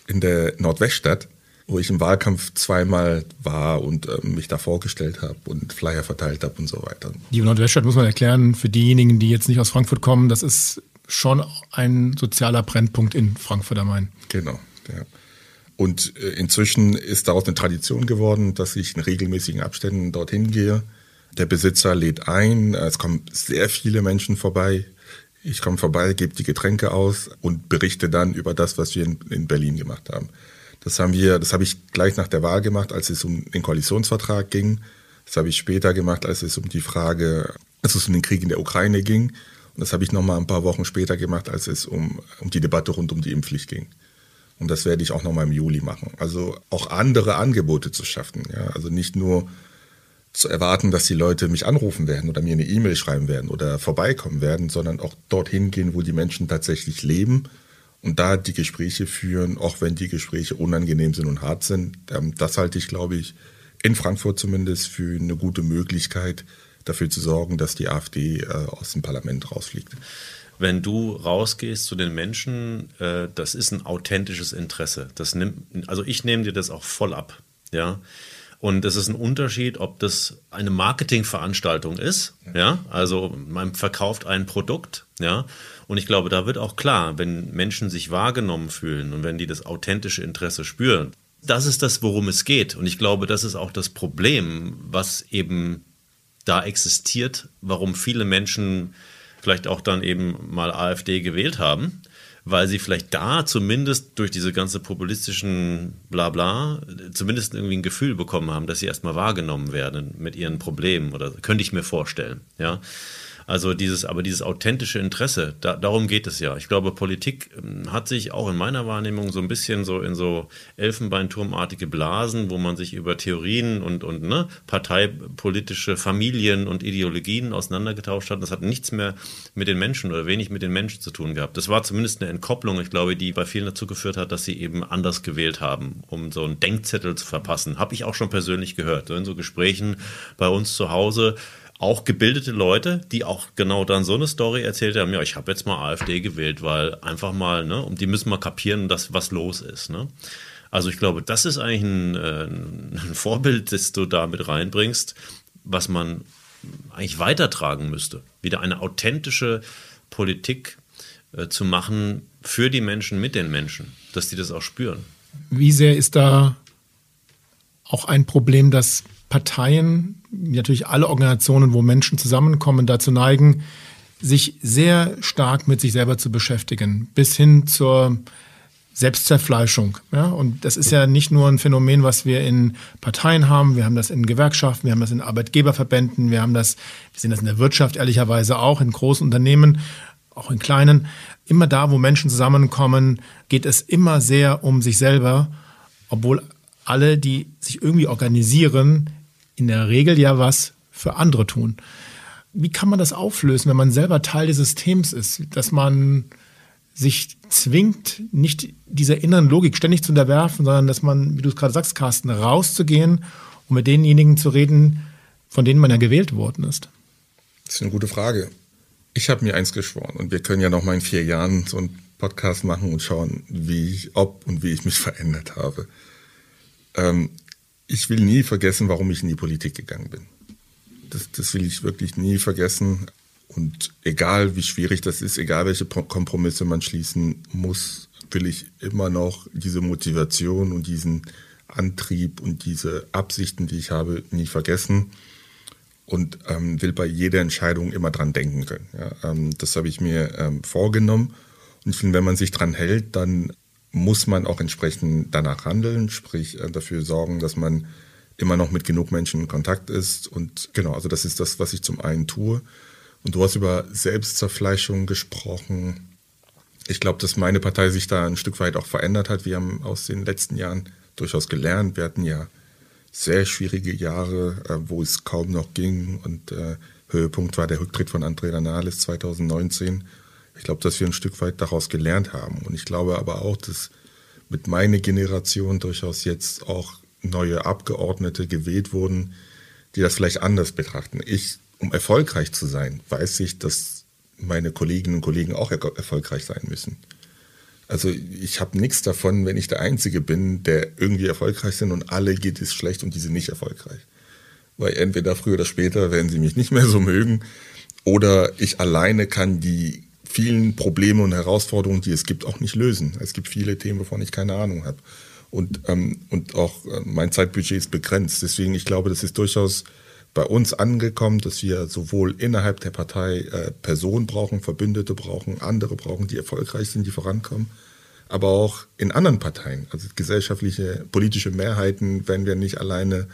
D: in der Nordweststadt, wo ich im Wahlkampf zweimal war und äh, mich da vorgestellt habe und Flyer verteilt habe und so weiter.
C: Die Nordweststadt muss man erklären, für diejenigen, die jetzt nicht aus Frankfurt kommen, das ist schon ein sozialer Brennpunkt in Frankfurt am Main.
D: Genau, ja. Und äh, inzwischen ist daraus eine Tradition geworden, dass ich in regelmäßigen Abständen dorthin gehe. Der Besitzer lädt ein, es kommen sehr viele Menschen vorbei. Ich komme vorbei, gebe die Getränke aus und berichte dann über das, was wir in, in Berlin gemacht haben. Das haben wir, das habe ich gleich nach der Wahl gemacht, als es um den Koalitionsvertrag ging. Das habe ich später gemacht, als es um die Frage, als es um den Krieg in der Ukraine ging. Und das habe ich nochmal ein paar Wochen später gemacht, als es um, um die Debatte rund um die Impfpflicht ging. Und das werde ich auch nochmal im Juli machen. Also auch andere Angebote zu schaffen. Ja? Also nicht nur zu erwarten, dass die Leute mich anrufen werden oder mir eine E-Mail schreiben werden oder vorbeikommen werden, sondern auch dorthin gehen, wo die Menschen tatsächlich leben und da die Gespräche führen, auch wenn die Gespräche unangenehm sind und hart sind. Ähm, das halte ich, glaube ich, in Frankfurt zumindest für eine gute Möglichkeit, dafür zu sorgen, dass die AfD äh, aus dem Parlament rausfliegt.
B: Wenn du rausgehst zu den Menschen, äh, das ist ein authentisches Interesse. Das nimmt, also ich nehme dir das auch voll ab. Ja, und es ist ein Unterschied, ob das eine Marketingveranstaltung ist, ja, also man verkauft ein Produkt, ja. Und ich glaube, da wird auch klar, wenn Menschen sich wahrgenommen fühlen und wenn die das authentische Interesse spüren, das ist das, worum es geht. Und ich glaube, das ist auch das Problem, was eben da existiert, warum viele Menschen vielleicht auch dann eben mal AfD gewählt haben, weil sie vielleicht da zumindest durch diese ganze populistischen Blabla zumindest irgendwie ein Gefühl bekommen haben, dass sie erstmal wahrgenommen werden mit ihren Problemen oder könnte ich mir vorstellen, ja. Also dieses, aber dieses authentische Interesse, da, darum geht es ja. Ich glaube, Politik ähm, hat sich auch in meiner Wahrnehmung so ein bisschen so in so Elfenbeinturmartige Blasen, wo man sich über Theorien und, und ne, parteipolitische Familien und Ideologien auseinandergetauscht hat. Das hat nichts mehr mit den Menschen oder wenig mit den Menschen zu tun gehabt. Das war zumindest eine Entkopplung, ich glaube, die bei vielen dazu geführt hat, dass sie eben anders gewählt haben, um so einen Denkzettel zu verpassen. Habe ich auch schon persönlich gehört. So in so Gesprächen bei uns zu Hause auch gebildete Leute, die auch genau dann so eine Story erzählt haben, ja, ich habe jetzt mal AfD gewählt, weil einfach mal, ne, und die müssen mal kapieren, dass was los ist, ne? Also ich glaube, das ist eigentlich ein, äh, ein Vorbild, das du da mit reinbringst, was man eigentlich weitertragen müsste. Wieder eine authentische Politik äh, zu machen für die Menschen, mit den Menschen, dass die das auch spüren.
C: Wie sehr ist da auch ein Problem, dass Parteien, natürlich alle Organisationen, wo Menschen zusammenkommen, dazu neigen, sich sehr stark mit sich selber zu beschäftigen, bis hin zur Selbstzerfleischung. Ja? Und das ist ja nicht nur ein Phänomen, was wir in Parteien haben, wir haben das in Gewerkschaften, wir haben das in Arbeitgeberverbänden, wir haben das, wir sehen das in der Wirtschaft ehrlicherweise auch, in großen Unternehmen, auch in kleinen. Immer da, wo Menschen zusammenkommen, geht es immer sehr um sich selber, obwohl alle, die sich irgendwie organisieren, in der Regel ja was für andere tun. Wie kann man das auflösen, wenn man selber Teil des Systems ist, dass man sich zwingt, nicht dieser inneren Logik ständig zu unterwerfen, sondern dass man, wie du es gerade sagst, Carsten, rauszugehen und mit denjenigen zu reden, von denen man ja gewählt worden ist?
D: Das ist eine gute Frage. Ich habe mir eins geschworen und wir können ja noch mal in vier Jahren so einen Podcast machen und schauen, wie ich, ob und wie ich mich verändert habe. Ähm, ich will nie vergessen, warum ich in die Politik gegangen bin. Das, das will ich wirklich nie vergessen. Und egal wie schwierig das ist, egal welche Kompromisse man schließen muss, will ich immer noch diese Motivation und diesen Antrieb und diese Absichten, die ich habe, nie vergessen und ähm, will bei jeder Entscheidung immer dran denken können. Ja, ähm, das habe ich mir ähm, vorgenommen. Und ich finde, wenn man sich dran hält, dann muss man auch entsprechend danach handeln, sprich äh, dafür sorgen, dass man immer noch mit genug Menschen in Kontakt ist. Und genau, also das ist das, was ich zum einen tue. Und du hast über Selbstzerfleischung gesprochen. Ich glaube, dass meine Partei sich da ein Stück weit auch verändert hat. Wir haben aus den letzten Jahren durchaus gelernt. Wir hatten ja sehr schwierige Jahre, äh, wo es kaum noch ging. Und äh, Höhepunkt war der Rücktritt von André Nahles 2019. Ich glaube, dass wir ein Stück weit daraus gelernt haben. Und ich glaube aber auch, dass mit meiner Generation durchaus jetzt auch neue Abgeordnete gewählt wurden, die das vielleicht anders betrachten. Ich, um erfolgreich zu sein, weiß ich, dass meine Kolleginnen und Kollegen auch erfolgreich sein müssen. Also ich habe nichts davon, wenn ich der Einzige bin, der irgendwie erfolgreich sind und alle geht es schlecht und die sind nicht erfolgreich. Weil entweder früher oder später werden sie mich nicht mehr so mögen oder ich alleine kann die vielen Probleme und Herausforderungen, die es gibt, auch nicht lösen. Es gibt viele Themen, wovon ich keine Ahnung habe. Und, ähm, und auch äh, mein Zeitbudget ist begrenzt. Deswegen, ich glaube, das ist durchaus bei uns angekommen, dass wir sowohl innerhalb der Partei äh, Personen brauchen, Verbündete brauchen, andere brauchen, die erfolgreich sind, die vorankommen, aber auch in anderen Parteien. Also gesellschaftliche, politische Mehrheiten werden wir nicht alleine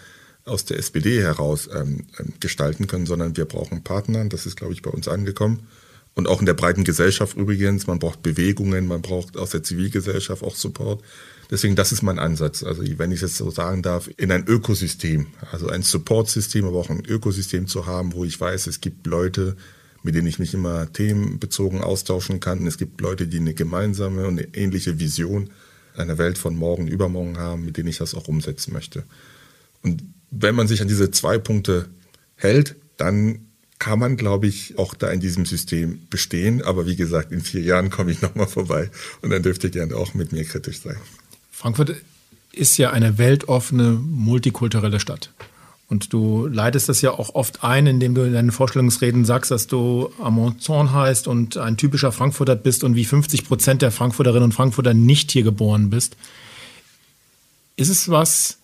D: aus der SPD heraus ähm, ähm, gestalten können, sondern wir brauchen Partner. Das ist, glaube ich, bei uns angekommen. Und auch in der breiten Gesellschaft übrigens. Man braucht Bewegungen, man braucht aus der Zivilgesellschaft auch Support. Deswegen, das ist mein Ansatz. Also, wenn ich es so sagen darf, in ein Ökosystem, also ein Support-System, aber auch ein Ökosystem zu haben, wo ich weiß, es gibt Leute, mit denen ich mich immer themenbezogen austauschen kann. Es gibt Leute, die eine gemeinsame und eine ähnliche Vision einer Welt von morgen, übermorgen haben, mit denen ich das auch umsetzen möchte. Und wenn man sich an diese zwei Punkte hält, dann kann man, glaube ich, auch da in diesem System bestehen. Aber wie gesagt, in vier Jahren komme ich nochmal vorbei und dann dürft ihr gerne auch mit mir kritisch sein.
C: Frankfurt ist ja eine weltoffene, multikulturelle Stadt. Und du leitest das ja auch oft ein, indem du in deinen Vorstellungsreden sagst, dass du Amonzon heißt und ein typischer Frankfurter bist und wie 50 Prozent der Frankfurterinnen und Frankfurter nicht hier geboren bist. Ist es was,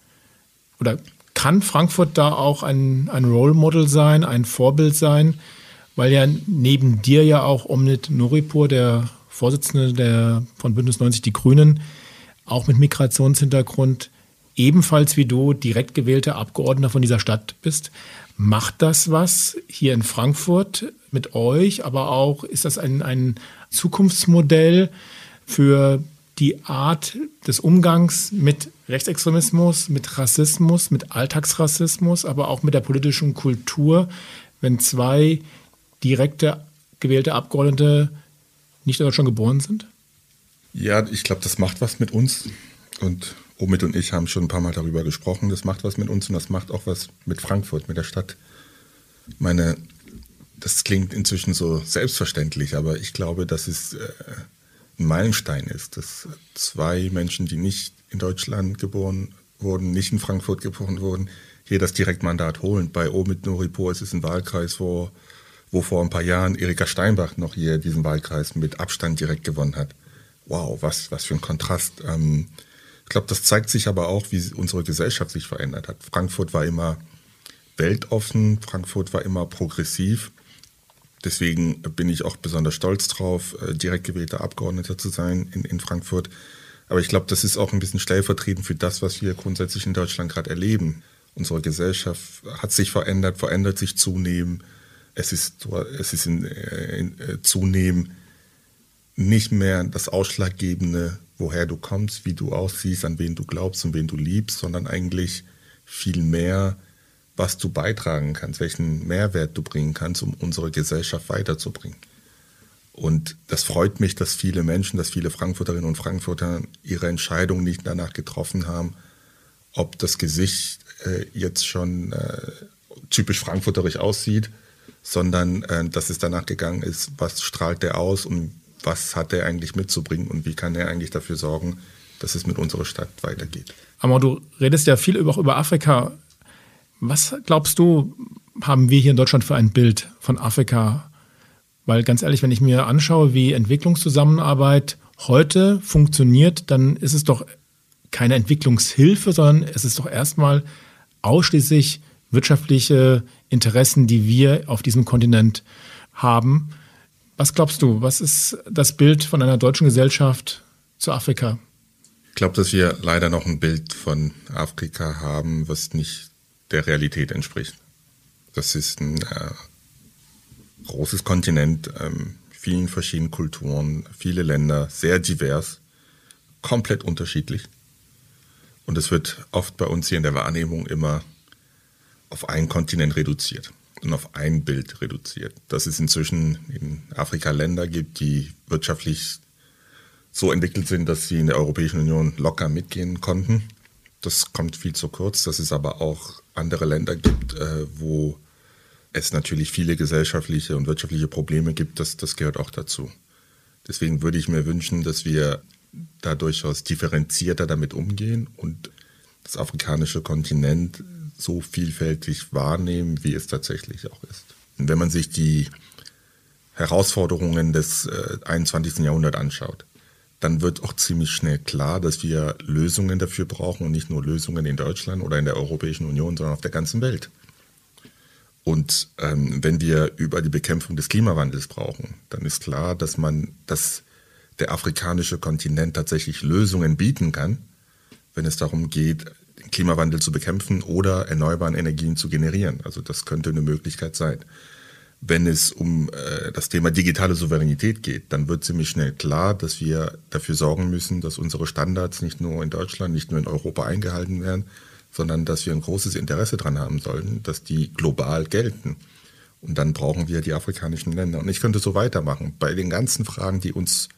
C: oder kann Frankfurt da auch ein, ein Role Model sein, ein Vorbild sein? Weil ja neben dir ja auch Omnit Noripur, der Vorsitzende der, von Bündnis 90 Die Grünen, auch mit Migrationshintergrund, ebenfalls wie du direkt gewählter Abgeordneter von dieser Stadt bist. Macht das was hier in Frankfurt mit euch, aber auch ist das ein, ein Zukunftsmodell für die Art des Umgangs mit Rechtsextremismus, mit Rassismus, mit Alltagsrassismus, aber auch mit der politischen Kultur, wenn zwei direkte gewählte Abgeordnete nicht in Deutschland geboren sind?
D: Ja, ich glaube, das macht was mit uns. Und Omid und ich haben schon ein paar Mal darüber gesprochen. Das macht was mit uns und das macht auch was mit Frankfurt, mit der Stadt. Meine, das klingt inzwischen so selbstverständlich, aber ich glaube, dass es äh, Meilenstein ist, dass zwei Menschen, die nicht in Deutschland geboren wurden, nicht in Frankfurt geboren wurden, hier das Direktmandat holen. Bei Omid Noripur ist es ein Wahlkreis, wo, wo vor ein paar Jahren Erika Steinbach noch hier diesen Wahlkreis mit Abstand direkt gewonnen hat wow, was, was für ein Kontrast. Ähm, ich glaube, das zeigt sich aber auch, wie unsere Gesellschaft sich verändert hat. Frankfurt war immer weltoffen, Frankfurt war immer progressiv. Deswegen bin ich auch besonders stolz drauf, äh, direkt gewählter Abgeordneter zu sein in, in Frankfurt. Aber ich glaube, das ist auch ein bisschen stellvertretend für das, was wir grundsätzlich in Deutschland gerade erleben. Unsere Gesellschaft hat sich verändert, verändert sich zunehmend. Es ist, es ist in, äh, in, äh, zunehmend nicht mehr das Ausschlaggebende, woher du kommst, wie du aussiehst, an wen du glaubst und wen du liebst, sondern eigentlich viel mehr, was du beitragen kannst, welchen Mehrwert du bringen kannst, um unsere Gesellschaft weiterzubringen. Und das freut mich, dass viele Menschen, dass viele Frankfurterinnen und Frankfurter ihre Entscheidung nicht danach getroffen haben, ob das Gesicht äh, jetzt schon äh, typisch frankfurterisch aussieht, sondern äh, dass es danach gegangen ist, was strahlt der aus und was hat er eigentlich mitzubringen und wie kann er eigentlich dafür sorgen, dass es mit unserer Stadt weitergeht.
C: Aber du redest ja viel über, über Afrika. Was glaubst du, haben wir hier in Deutschland für ein Bild von Afrika? Weil ganz ehrlich, wenn ich mir anschaue, wie Entwicklungszusammenarbeit heute funktioniert, dann ist es doch keine Entwicklungshilfe, sondern es ist doch erstmal ausschließlich wirtschaftliche Interessen, die wir auf diesem Kontinent haben. Was glaubst du, was ist das Bild von einer deutschen Gesellschaft zu Afrika?
D: Ich glaube, dass wir leider noch ein Bild von Afrika haben, was nicht der Realität entspricht. Das ist ein äh, großes Kontinent, ähm, vielen verschiedenen Kulturen, viele Länder, sehr divers, komplett unterschiedlich. Und es wird oft bei uns hier in der Wahrnehmung immer auf einen Kontinent reduziert und auf ein Bild reduziert. Dass es inzwischen in Afrika Länder gibt, die wirtschaftlich so entwickelt sind, dass sie in der Europäischen Union locker mitgehen konnten. Das kommt viel zu kurz. Dass es aber auch andere Länder gibt, äh, wo es natürlich viele gesellschaftliche und wirtschaftliche Probleme gibt, das, das gehört auch dazu. Deswegen würde ich mir wünschen, dass wir da durchaus differenzierter damit umgehen und das afrikanische Kontinent so vielfältig wahrnehmen, wie es tatsächlich auch ist. Und wenn man sich die Herausforderungen des äh, 21. Jahrhunderts anschaut, dann wird auch ziemlich schnell klar, dass wir Lösungen dafür brauchen und nicht nur Lösungen in Deutschland oder in der Europäischen Union, sondern auf der ganzen Welt. Und ähm, wenn wir über die Bekämpfung des Klimawandels brauchen, dann ist klar, dass man, dass der afrikanische Kontinent tatsächlich Lösungen bieten kann, wenn es darum geht, den Klimawandel zu bekämpfen oder erneuerbare Energien zu generieren. Also das könnte eine Möglichkeit sein. Wenn es um äh, das Thema digitale Souveränität geht, dann wird ziemlich schnell klar, dass wir dafür sorgen müssen, dass unsere Standards nicht nur in Deutschland, nicht nur in Europa eingehalten werden, sondern dass wir ein großes Interesse daran haben sollen, dass die global gelten. Und dann brauchen wir die afrikanischen Länder. Und ich könnte so weitermachen. Bei den ganzen Fragen, die uns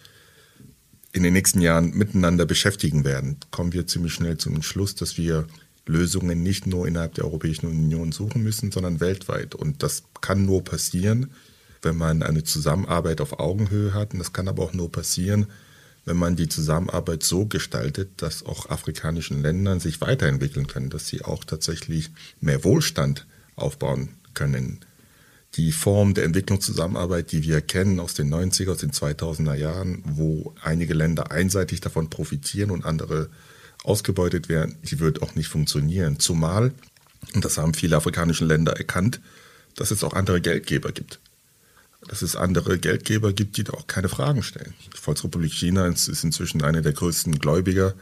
D: in den nächsten Jahren miteinander beschäftigen werden, kommen wir ziemlich schnell zum Entschluss, dass wir Lösungen nicht nur innerhalb der Europäischen Union suchen müssen, sondern weltweit. Und das kann nur passieren, wenn man eine Zusammenarbeit auf Augenhöhe hat. Und das kann aber auch nur passieren, wenn man die Zusammenarbeit so gestaltet, dass auch afrikanischen Ländern sich weiterentwickeln können, dass sie auch tatsächlich mehr Wohlstand aufbauen können, die Form der Entwicklungszusammenarbeit, die wir kennen aus den 90er, aus den 2000er Jahren, wo einige Länder einseitig davon profitieren und andere ausgebeutet werden, die wird auch nicht funktionieren. Zumal, und das haben viele afrikanische Länder erkannt, dass es auch andere Geldgeber gibt. Dass es andere Geldgeber gibt, die da auch keine Fragen stellen. Die Volksrepublik China ist inzwischen eine der größten Gläubiger.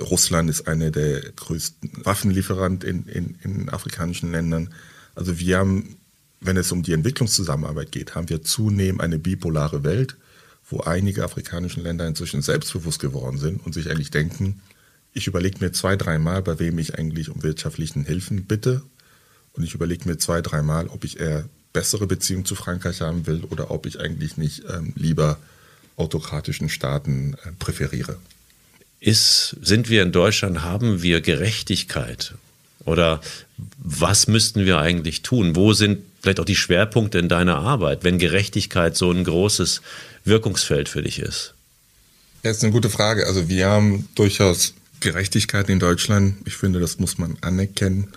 D: Russland ist eine der größten Waffenlieferanten in, in, in afrikanischen Ländern. Also wir haben wenn es um die Entwicklungszusammenarbeit geht, haben wir zunehmend eine bipolare Welt, wo einige afrikanische Länder inzwischen selbstbewusst geworden sind und sich eigentlich denken, ich überlege mir zwei, dreimal, bei wem ich eigentlich um wirtschaftlichen Hilfen bitte. Und ich überlege mir zwei, dreimal, ob ich eher bessere Beziehungen zu Frankreich haben will oder ob ich eigentlich nicht ähm, lieber autokratischen Staaten äh, präferiere.
B: Ist, sind wir in Deutschland, haben wir Gerechtigkeit? Oder was müssten wir eigentlich tun? Wo sind vielleicht auch die Schwerpunkte in deiner Arbeit, wenn Gerechtigkeit so ein großes Wirkungsfeld für dich ist?
D: Ja, ist eine gute Frage. Also wir haben durchaus Gerechtigkeit in Deutschland. Ich finde, das muss man anerkennen.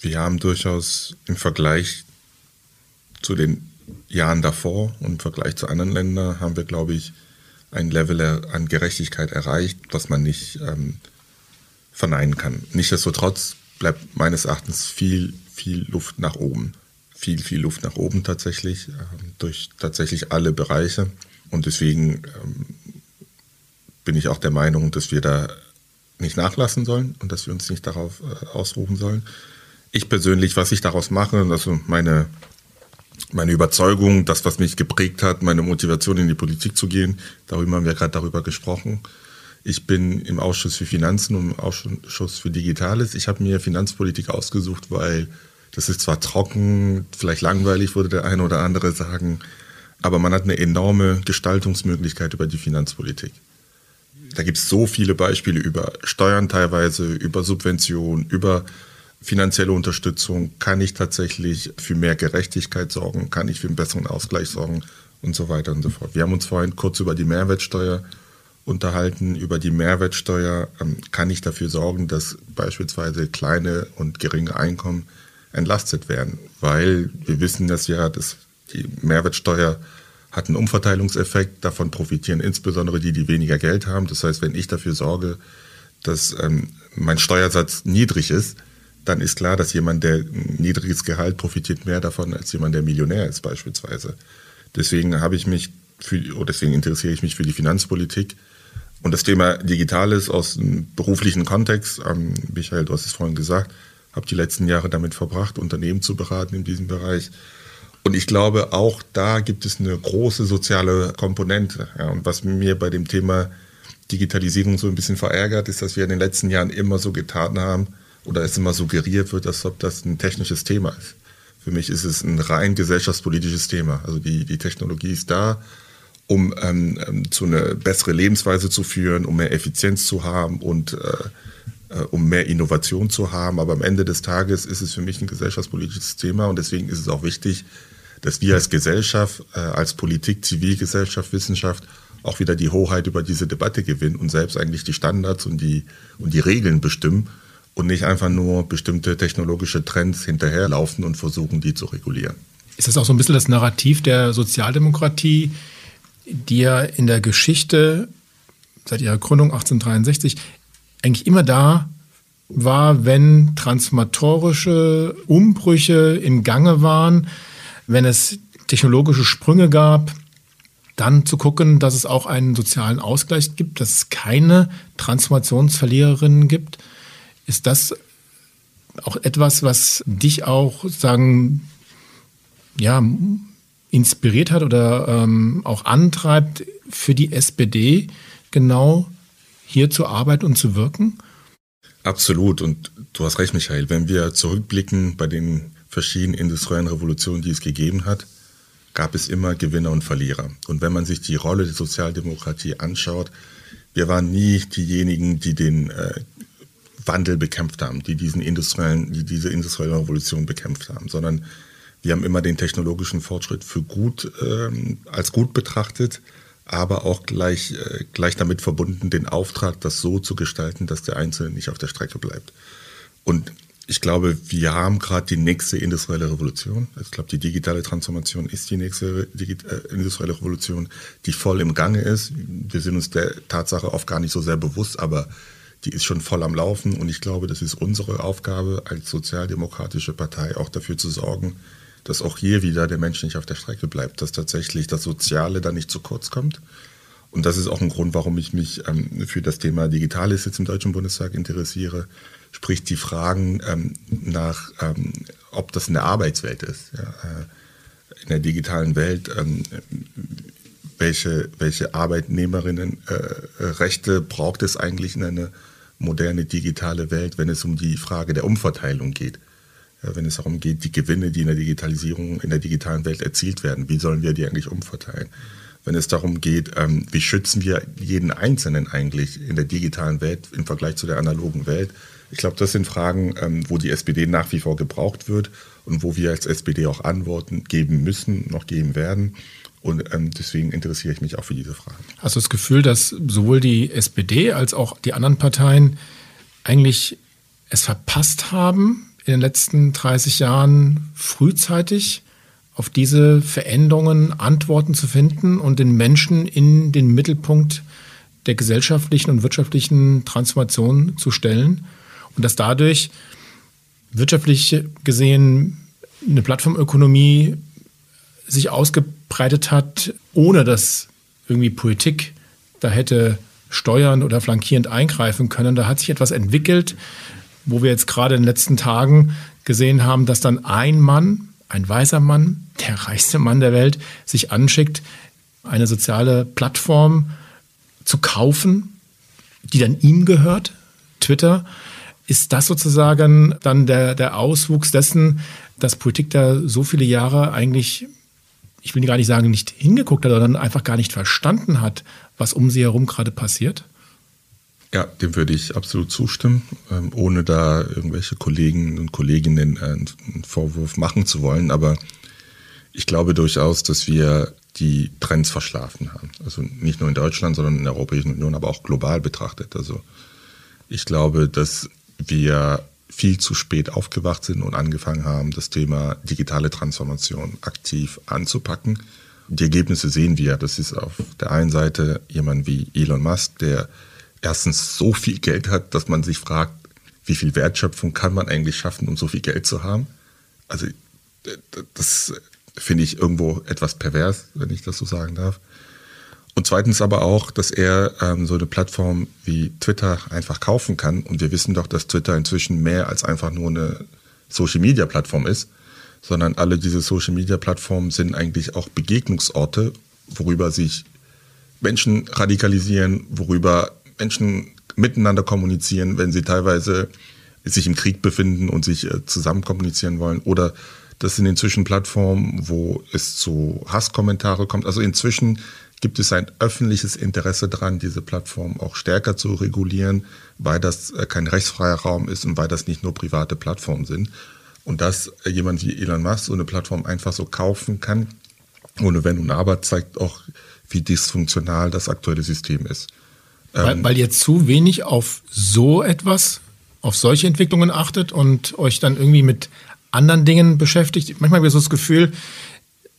D: Wir haben durchaus im Vergleich zu den Jahren davor und im Vergleich zu anderen Ländern haben wir, glaube ich, ein Level an Gerechtigkeit erreicht, was man nicht ähm, verneinen kann. Nichtsdestotrotz bleibt meines Erachtens viel, viel Luft nach oben. Viel, viel Luft nach oben tatsächlich, ähm, durch tatsächlich alle Bereiche. Und deswegen ähm, bin ich auch der Meinung, dass wir da nicht nachlassen sollen und dass wir uns nicht darauf äh, ausruhen sollen. Ich persönlich, was ich daraus mache, also meine, meine Überzeugung, das, was mich geprägt hat, meine Motivation in die Politik zu gehen, darüber haben wir gerade darüber gesprochen, ich bin im Ausschuss für Finanzen und im Ausschuss für Digitales. Ich habe mir Finanzpolitik ausgesucht, weil das ist zwar trocken, vielleicht langweilig, würde der eine oder andere sagen, aber man hat eine enorme Gestaltungsmöglichkeit über die Finanzpolitik. Da gibt es so viele Beispiele über Steuern teilweise, über Subventionen, über finanzielle Unterstützung. Kann ich tatsächlich für mehr Gerechtigkeit sorgen? Kann ich für einen besseren Ausgleich sorgen? Und so weiter und so fort. Wir haben uns vorhin kurz über die Mehrwertsteuer unterhalten über die Mehrwertsteuer, ähm, kann ich dafür sorgen, dass beispielsweise kleine und geringe Einkommen entlastet werden. Weil wir wissen das ja, dass die Mehrwertsteuer hat einen Umverteilungseffekt. Davon profitieren insbesondere die, die weniger Geld haben. Das heißt, wenn ich dafür sorge, dass ähm, mein Steuersatz niedrig ist, dann ist klar, dass jemand, der ein niedriges Gehalt profitiert mehr davon als jemand, der Millionär ist beispielsweise. Deswegen habe ich mich für, oder deswegen interessiere ich mich für die Finanzpolitik. Und das Thema Digitales aus dem beruflichen Kontext, ähm, Michael, du hast es vorhin gesagt, habe die letzten Jahre damit verbracht, Unternehmen zu beraten in diesem Bereich. Und ich glaube, auch da gibt es eine große soziale Komponente. Ja, und was mir bei dem Thema Digitalisierung so ein bisschen verärgert, ist, dass wir in den letzten Jahren immer so getan haben oder es immer suggeriert wird, als ob das ein technisches Thema ist. Für mich ist es ein rein gesellschaftspolitisches Thema. Also die, die Technologie ist da, um ähm, ähm zu einer besseren Lebensweise zu führen, um mehr Effizienz zu haben und äh, äh, um mehr Innovation zu haben. Aber am Ende des Tages ist es für mich ein gesellschaftspolitisches Thema und deswegen ist es auch wichtig, dass wir als Gesellschaft, äh, als Politik, Zivilgesellschaft, Wissenschaft auch wieder die Hoheit über diese Debatte gewinnen und selbst eigentlich die Standards und die, und die Regeln bestimmen und nicht einfach nur bestimmte technologische Trends hinterherlaufen und versuchen, die zu regulieren.
C: Ist das auch so ein bisschen das Narrativ der Sozialdemokratie, die ja in der Geschichte seit ihrer Gründung 1863 eigentlich immer da war, wenn transformatorische Umbrüche im Gange waren, wenn es technologische Sprünge gab, dann zu gucken, dass es auch einen sozialen Ausgleich gibt, dass es keine Transformationsverliererinnen gibt. Ist das auch etwas, was dich auch sagen, ja, inspiriert hat oder ähm, auch antreibt, für die SPD genau hier zu arbeiten und zu wirken?
D: Absolut. Und du hast recht, Michael. Wenn wir zurückblicken bei den verschiedenen industriellen Revolutionen, die es gegeben hat, gab es immer Gewinner und Verlierer. Und wenn man sich die Rolle der Sozialdemokratie anschaut, wir waren nie diejenigen, die den äh, Wandel bekämpft haben, die diesen industriellen, die diese industrielle Revolution bekämpft haben, sondern wir haben immer den technologischen Fortschritt für gut ähm, als gut betrachtet, aber auch gleich äh, gleich damit verbunden, den Auftrag, das so zu gestalten, dass der Einzelne nicht auf der Strecke bleibt. Und ich glaube, wir haben gerade die nächste industrielle Revolution. Ich glaube, die digitale Transformation ist die nächste äh, industrielle Revolution, die voll im Gange ist. Wir sind uns der Tatsache oft gar nicht so sehr bewusst, aber die ist schon voll am Laufen und ich glaube, das ist unsere Aufgabe als sozialdemokratische Partei auch dafür zu sorgen, dass auch hier wieder der Mensch nicht auf der Strecke bleibt, dass tatsächlich das Soziale da nicht zu kurz kommt. Und das ist auch ein Grund, warum ich mich ähm, für das Thema Digitales jetzt im Deutschen Bundestag interessiere, sprich die Fragen ähm, nach, ähm, ob das in der Arbeitswelt ist, ja, äh, in der digitalen Welt, ähm, welche, welche Arbeitnehmerinnenrechte äh, braucht es eigentlich in einer moderne digitale Welt, wenn es um die Frage der Umverteilung geht. Wenn es darum geht, die Gewinne, die in der Digitalisierung, in der digitalen Welt erzielt werden, wie sollen wir die eigentlich umverteilen? Wenn es darum geht, ähm, wie schützen wir jeden Einzelnen eigentlich in der digitalen Welt im Vergleich zu der analogen Welt? Ich glaube, das sind Fragen, ähm, wo die SPD nach wie vor gebraucht wird und wo wir als SPD auch Antworten geben müssen, noch geben werden. Und ähm, deswegen interessiere ich mich auch für diese Fragen.
C: Hast du das Gefühl, dass sowohl die SPD als auch die anderen Parteien eigentlich es verpasst haben, in den letzten 30 Jahren frühzeitig auf diese Veränderungen Antworten zu finden und den Menschen in den Mittelpunkt der gesellschaftlichen und wirtschaftlichen Transformation zu stellen und dass dadurch wirtschaftlich gesehen eine Plattformökonomie sich ausgebreitet hat, ohne dass irgendwie Politik da hätte steuernd oder flankierend eingreifen können. Da hat sich etwas entwickelt, wo wir jetzt gerade in den letzten Tagen gesehen haben, dass dann ein Mann, ein weißer Mann, der reichste Mann der Welt, sich anschickt, eine soziale Plattform zu kaufen, die dann ihm gehört, Twitter. Ist das sozusagen dann der, der Auswuchs dessen, dass Politik da so viele Jahre eigentlich ich will gar nicht sagen, nicht hingeguckt hat, sondern einfach gar nicht verstanden hat, was um sie herum gerade passiert?
D: Ja, dem würde ich absolut zustimmen, ähm, ohne da irgendwelche Kollegen und Kolleginnen äh, einen Vorwurf machen zu wollen. Aber ich glaube durchaus, dass wir die Trends verschlafen haben. Also nicht nur in Deutschland, sondern in der Europäischen Union, aber auch global betrachtet. Also ich glaube, dass wir viel zu spät aufgewacht sind und angefangen haben, das Thema digitale Transformation aktiv anzupacken Die Ergebnisse sehen wir. Das ist auf der einen Seite jemand wie Elon Musk, der erstens so viel Geld hat, dass man sich fragt, wie viel Wertschöpfung kann man eigentlich schaffen, um so viel Geld zu haben? Also das finde ich irgendwo etwas pervers, wenn ich das so sagen darf. Und zweitens aber auch, dass er ähm, so eine Plattform wie Twitter einfach kaufen kann. Und wir wissen doch, dass Twitter inzwischen mehr als einfach nur eine Social-Media-Plattform ist, sondern alle diese Social-Media-Plattformen sind eigentlich auch Begegnungsorte, worüber sich Menschen radikalisieren, worüber Menschen miteinander kommunizieren, wenn sie teilweise sich im Krieg befinden und sich äh, zusammen kommunizieren wollen. Oder das sind inzwischen Plattformen, wo es zu Hasskommentare kommt. Also inzwischen gibt es ein öffentliches Interesse daran, diese Plattform auch stärker zu regulieren, weil das äh, kein rechtsfreier Raum ist und weil das nicht nur private Plattformen sind. Und dass jemand wie Elon Musk so eine Plattform einfach so kaufen kann, ohne Wenn und Aber, zeigt auch, wie dysfunktional das aktuelle System ist.
C: Weil, ähm, weil ihr zu wenig auf so etwas, auf solche Entwicklungen achtet und euch dann irgendwie mit anderen Dingen beschäftigt. Manchmal habe ich so das Gefühl,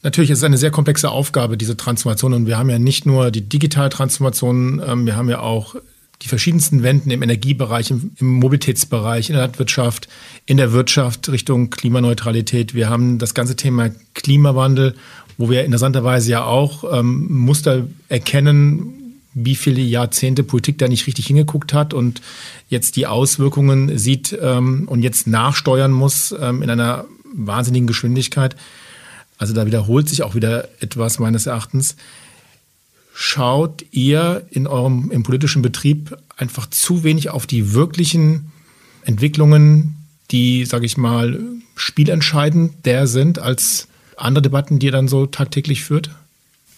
C: natürlich ist es eine sehr komplexe Aufgabe, diese Transformation. Und wir haben ja nicht nur die digitale Transformation, ähm, wir haben ja auch die verschiedensten Wenden im Energiebereich, im, im, Mobilitätsbereich, in der Landwirtschaft, in der Wirtschaft Richtung Klimaneutralität. Wir haben das ganze Thema Klimawandel, wo wir interessanterweise ja auch ähm, Muster erkennen, wie viele Jahrzehnte Politik da nicht richtig hingeguckt hat und jetzt die Auswirkungen sieht ähm, und jetzt nachsteuern muss ähm, in einer wahnsinnigen Geschwindigkeit. Also da wiederholt sich auch wieder etwas meines Erachtens. Schaut ihr in eurem im politischen Betrieb einfach zu wenig auf die wirklichen Entwicklungen, die, sage ich mal, spielentscheidend der sind, als andere Debatten, die ihr dann so tagtäglich führt?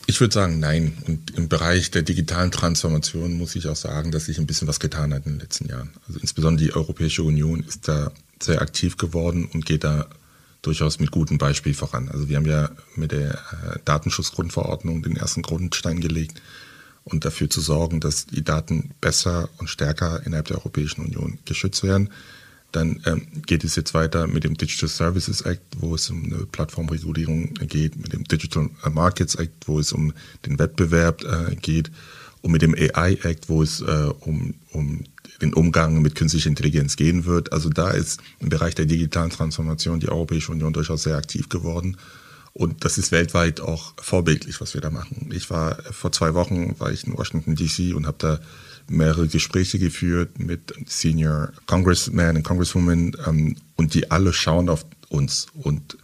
D: Ich würde sagen, nein. Und im Bereich der digitalen Transformation muss ich auch sagen, dass sich ein bisschen was getan hat in den letzten Jahren. Also insbesondere die Europäische Union ist da sehr aktiv geworden und geht da durchaus mit gutem Beispiel voran. Also wir haben ja mit der äh, Datenschutzgrundverordnung den ersten Grundstein gelegt und dafür zu sorgen, dass die Daten besser und stärker innerhalb der Europäischen Union geschützt werden. Dann ähm, geht es jetzt weiter mit dem Digital Services Act, wo es um eine Plattformregulierung geht, mit dem Digital Markets Act, wo es um den Wettbewerb äh, geht, und mit dem AI Act, wo es äh, um, um den Umgang mit künstlicher Intelligenz gehen wird. Also da ist im Bereich der digitalen Transformation die Europäische Union durchaus sehr aktiv geworden. Und das ist weltweit auch vorbildlich, was wir da machen. Ich war vor zwei Wochen war ich in Washington DC und habe da mehrere Gespräche geführt mit Senior Congressmen und Congresswomen ähm, und die alle schauen auf uns und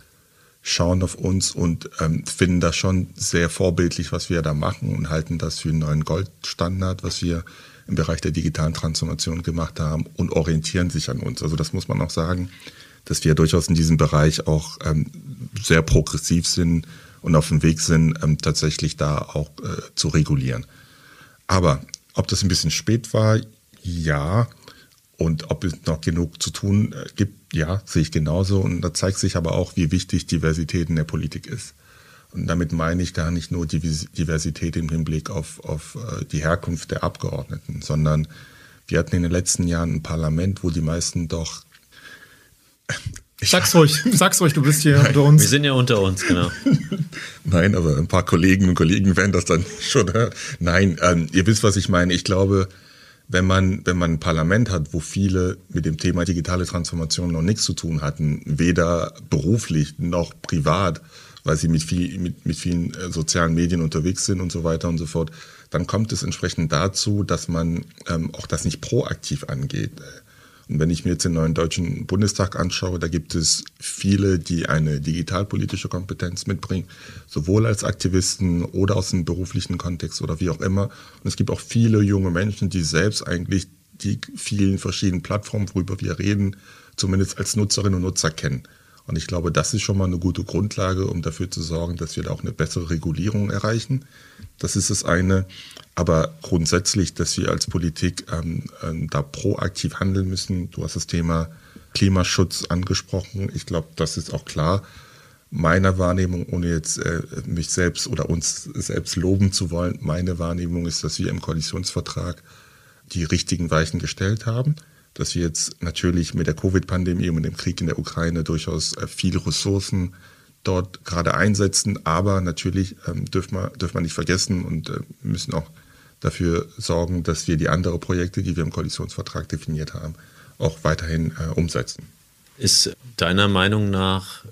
D: schauen auf uns und ähm, finden das schon sehr vorbildlich, was wir da machen und halten das für einen neuen Goldstandard, was wir im Bereich der digitalen Transformation gemacht haben und orientieren sich an uns. Also das muss man auch sagen, dass wir durchaus in diesem Bereich auch ähm, sehr progressiv sind und auf dem Weg sind, ähm, tatsächlich da auch äh, zu regulieren. Aber ob das ein bisschen spät war, ja. Und ob es noch genug zu tun äh, gibt, ja, sehe ich genauso. Und da zeigt sich aber auch, wie wichtig Diversität in der Politik ist. Und damit meine ich gar nicht nur Diversität im Hinblick auf, auf äh, die Herkunft der Abgeordneten, sondern wir hatten in den letzten Jahren ein Parlament, wo die meisten doch
C: Sag's ruhig, sag's ruhig, du bist hier Nein. unter uns.
B: Wir sind ja unter uns, genau.
D: Nein, aber ein paar Kollegen und Kollegen werden das dann schon hören. Nein, ähm, ihr wisst, was ich meine. Ich glaube, wenn man, wenn man ein Parlament hat, wo viele mit dem Thema digitale Transformation noch nichts zu tun hatten, weder beruflich noch privat, weil sie mit, viel, mit, mit vielen äh, sozialen Medien unterwegs sind und so weiter und so fort, dann kommt es entsprechend dazu, dass man ähm, auch das nicht proaktiv angeht. Und wenn ich mir jetzt den neuen Deutschen Bundestag anschaue, da gibt es viele, die eine digitalpolitische Kompetenz mitbringen, sowohl als Aktivisten oder aus dem beruflichen Kontext oder wie auch immer. Und es gibt auch viele junge Menschen, die selbst eigentlich die vielen verschiedenen Plattformen, worüber wir reden, zumindest als Nutzerinnen und Nutzer kennen. Und ich glaube, das ist schon mal eine gute Grundlage, um dafür zu sorgen, dass wir da auch eine bessere Regulierung erreichen. Das ist das eine. Aber grundsätzlich, dass wir als Politik ähm, ähm, da proaktiv handeln müssen. Du hast das Thema Klimaschutz angesprochen. Ich glaube, das ist auch klar. Meiner Wahrnehmung, ohne jetzt äh, mich selbst oder uns selbst loben zu wollen, meine Wahrnehmung ist, dass wir im Koalitionsvertrag die richtigen Weichen gestellt haben dass wir jetzt natürlich mit der Covid-Pandemie und dem Krieg in der Ukraine durchaus äh, viele Ressourcen dort gerade einsetzen. Aber natürlich ähm, dürfen wir dürfen wir nicht vergessen und äh, müssen auch dafür sorgen, dass wir die anderen Projekte, die wir im Koalitionsvertrag definiert haben, auch weiterhin äh, umsetzen.
B: Ist deiner Meinung nach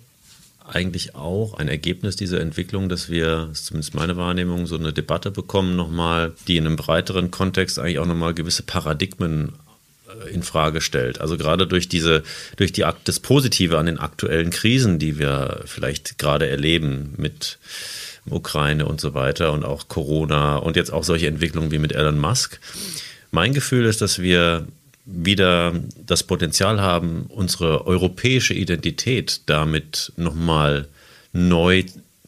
B: eigentlich auch ein Ergebnis dieser Entwicklung, dass wir, ist zumindest meine Wahrnehmung, so eine Debatte bekommen nochmal, die in einem breiteren Kontext eigentlich auch nochmal gewisse Paradigmen in Frage stellt. Also gerade durch diese, durch die das Positive an den aktuellen Krisen, die wir vielleicht gerade erleben mit Ukraine und so weiter und auch Corona und jetzt auch solche Entwicklungen wie mit Elon Musk. Mein Gefühl ist, dass wir wieder das Potenzial haben, unsere europäische Identität damit nochmal neu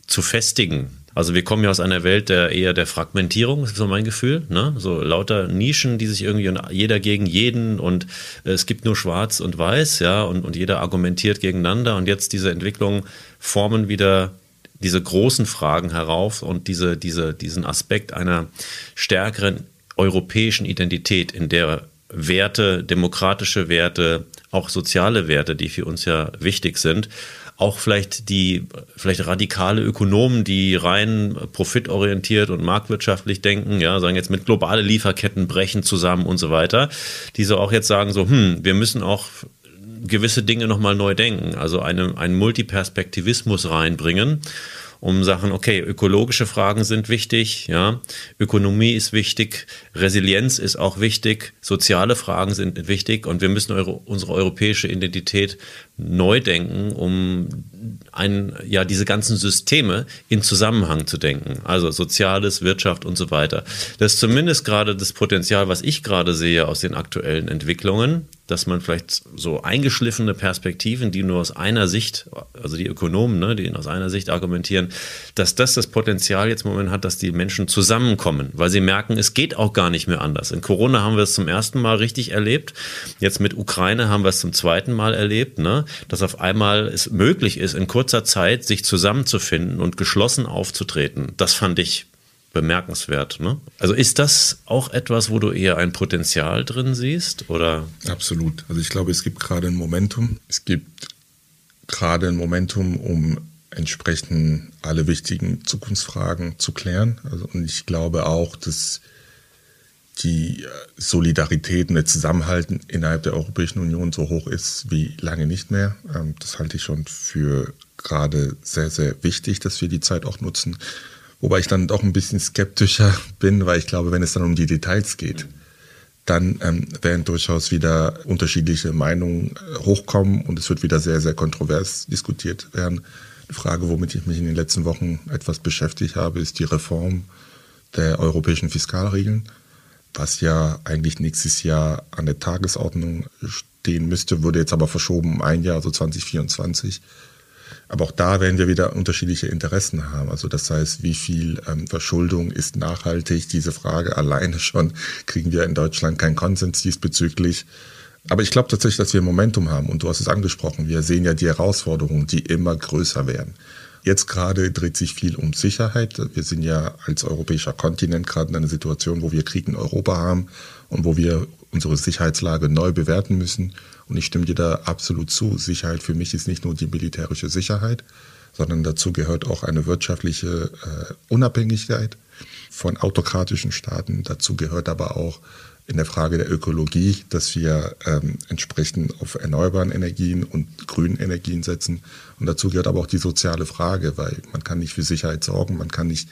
B: zu festigen. Also wir kommen ja aus einer Welt der eher der Fragmentierung, ist so mein Gefühl. Ne? So lauter Nischen, die sich irgendwie jeder gegen jeden und es gibt nur Schwarz und Weiß, ja, und, und jeder argumentiert gegeneinander. Und jetzt diese Entwicklung formen wieder diese großen Fragen herauf und diese, diese, diesen Aspekt einer stärkeren europäischen Identität, in der Werte, demokratische Werte, auch soziale Werte, die für uns ja wichtig sind, auch vielleicht die vielleicht radikale Ökonomen, die rein profitorientiert und marktwirtschaftlich denken, ja, sagen jetzt mit globale Lieferketten brechen zusammen und so weiter, die so auch jetzt sagen so, hm, wir müssen auch gewisse Dinge nochmal neu denken, also eine, einen Multiperspektivismus reinbringen um Sachen, okay, ökologische Fragen sind wichtig, ja, Ökonomie ist wichtig, Resilienz ist auch wichtig, soziale Fragen sind wichtig und wir müssen eure, unsere europäische Identität neu denken, um ein, ja, diese ganzen Systeme in Zusammenhang zu denken. Also Soziales, Wirtschaft und so weiter. Das ist zumindest gerade das Potenzial, was ich gerade sehe aus den aktuellen Entwicklungen, dass man vielleicht so eingeschliffene Perspektiven, die nur aus einer Sicht, also die Ökonomen, ne, die aus einer Sicht argumentieren, dass das das Potenzial jetzt im Moment hat, dass die Menschen zusammenkommen, weil sie merken, es geht auch gar nicht mehr anders. In Corona haben wir es zum ersten Mal richtig erlebt. Jetzt mit Ukraine haben wir es zum zweiten Mal erlebt, ne, dass auf einmal es möglich ist, in kurzer Zeit sich zusammenzufinden und geschlossen aufzutreten. Das fand ich bemerkenswert. Ne? Also ist das auch etwas, wo du eher ein Potenzial drin siehst? Oder?
D: Absolut. Also ich glaube, es gibt gerade ein Momentum. Es gibt gerade ein Momentum, um entsprechend alle wichtigen Zukunftsfragen zu klären. Also, und ich glaube auch, dass die Solidarität und der Zusammenhalten innerhalb der Europäischen Union so hoch ist wie lange nicht mehr. Ähm, das halte ich schon für gerade sehr, sehr wichtig, dass wir die Zeit auch nutzen, Wobei ich dann doch ein bisschen skeptischer bin, weil ich glaube, wenn es dann um die Details geht, dann ähm, werden durchaus wieder unterschiedliche Meinungen äh, hochkommen und es wird wieder sehr, sehr kontrovers diskutiert werden. Die Frage, womit ich mich in den letzten Wochen etwas beschäftigt habe, ist die Reform der europäischen Fiskalregeln, was ja eigentlich nächstes Jahr an der Tagesordnung stehen müsste, wurde jetzt aber verschoben um ein Jahr, also 2024. Aber auch da werden wir wieder unterschiedliche Interessen haben. Also das heißt, wie viel ähm, Verschuldung ist nachhaltig? Diese Frage alleine schon kriegen wir in Deutschland keinen Konsens diesbezüglich. Aber ich glaube tatsächlich, dass wir Momentum haben. Und du hast es angesprochen. Wir sehen ja die Herausforderungen, die immer größer werden. Jetzt gerade dreht sich viel um Sicherheit. Wir sind ja als europäischer Kontinent gerade in einer Situation, wo wir Krieg in Europa haben und wo wir unsere Sicherheitslage neu bewerten müssen. Und ich stimme dir da absolut zu. Sicherheit für mich ist nicht nur die militärische Sicherheit, sondern dazu gehört auch eine wirtschaftliche äh, Unabhängigkeit von autokratischen Staaten. Dazu gehört aber auch in der Frage der Ökologie, dass wir ähm, entsprechend auf erneuerbaren Energien und grünen Energien setzen. Und dazu gehört aber auch die soziale Frage, weil man kann nicht für Sicherheit sorgen, man kann nicht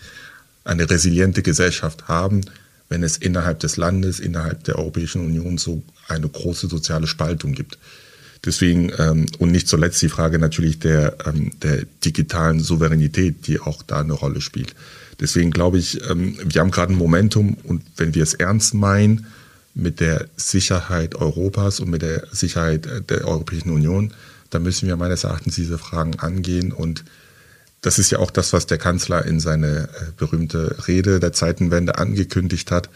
D: eine resiliente Gesellschaft haben, wenn es innerhalb des Landes, innerhalb der Europäischen Union so eine große soziale Spaltung gibt. Deswegen ähm, und nicht zuletzt die Frage natürlich der, ähm, der digitalen Souveränität, die auch da eine Rolle spielt. Deswegen glaube ich, ähm, wir haben gerade ein Momentum und wenn wir es ernst meinen mit der Sicherheit Europas und mit der Sicherheit der Europäischen Union, dann müssen wir meines Erachtens diese Fragen angehen und das ist ja auch das, was der Kanzler in seine äh, berühmte Rede der Zeitenwende angekündigt hat.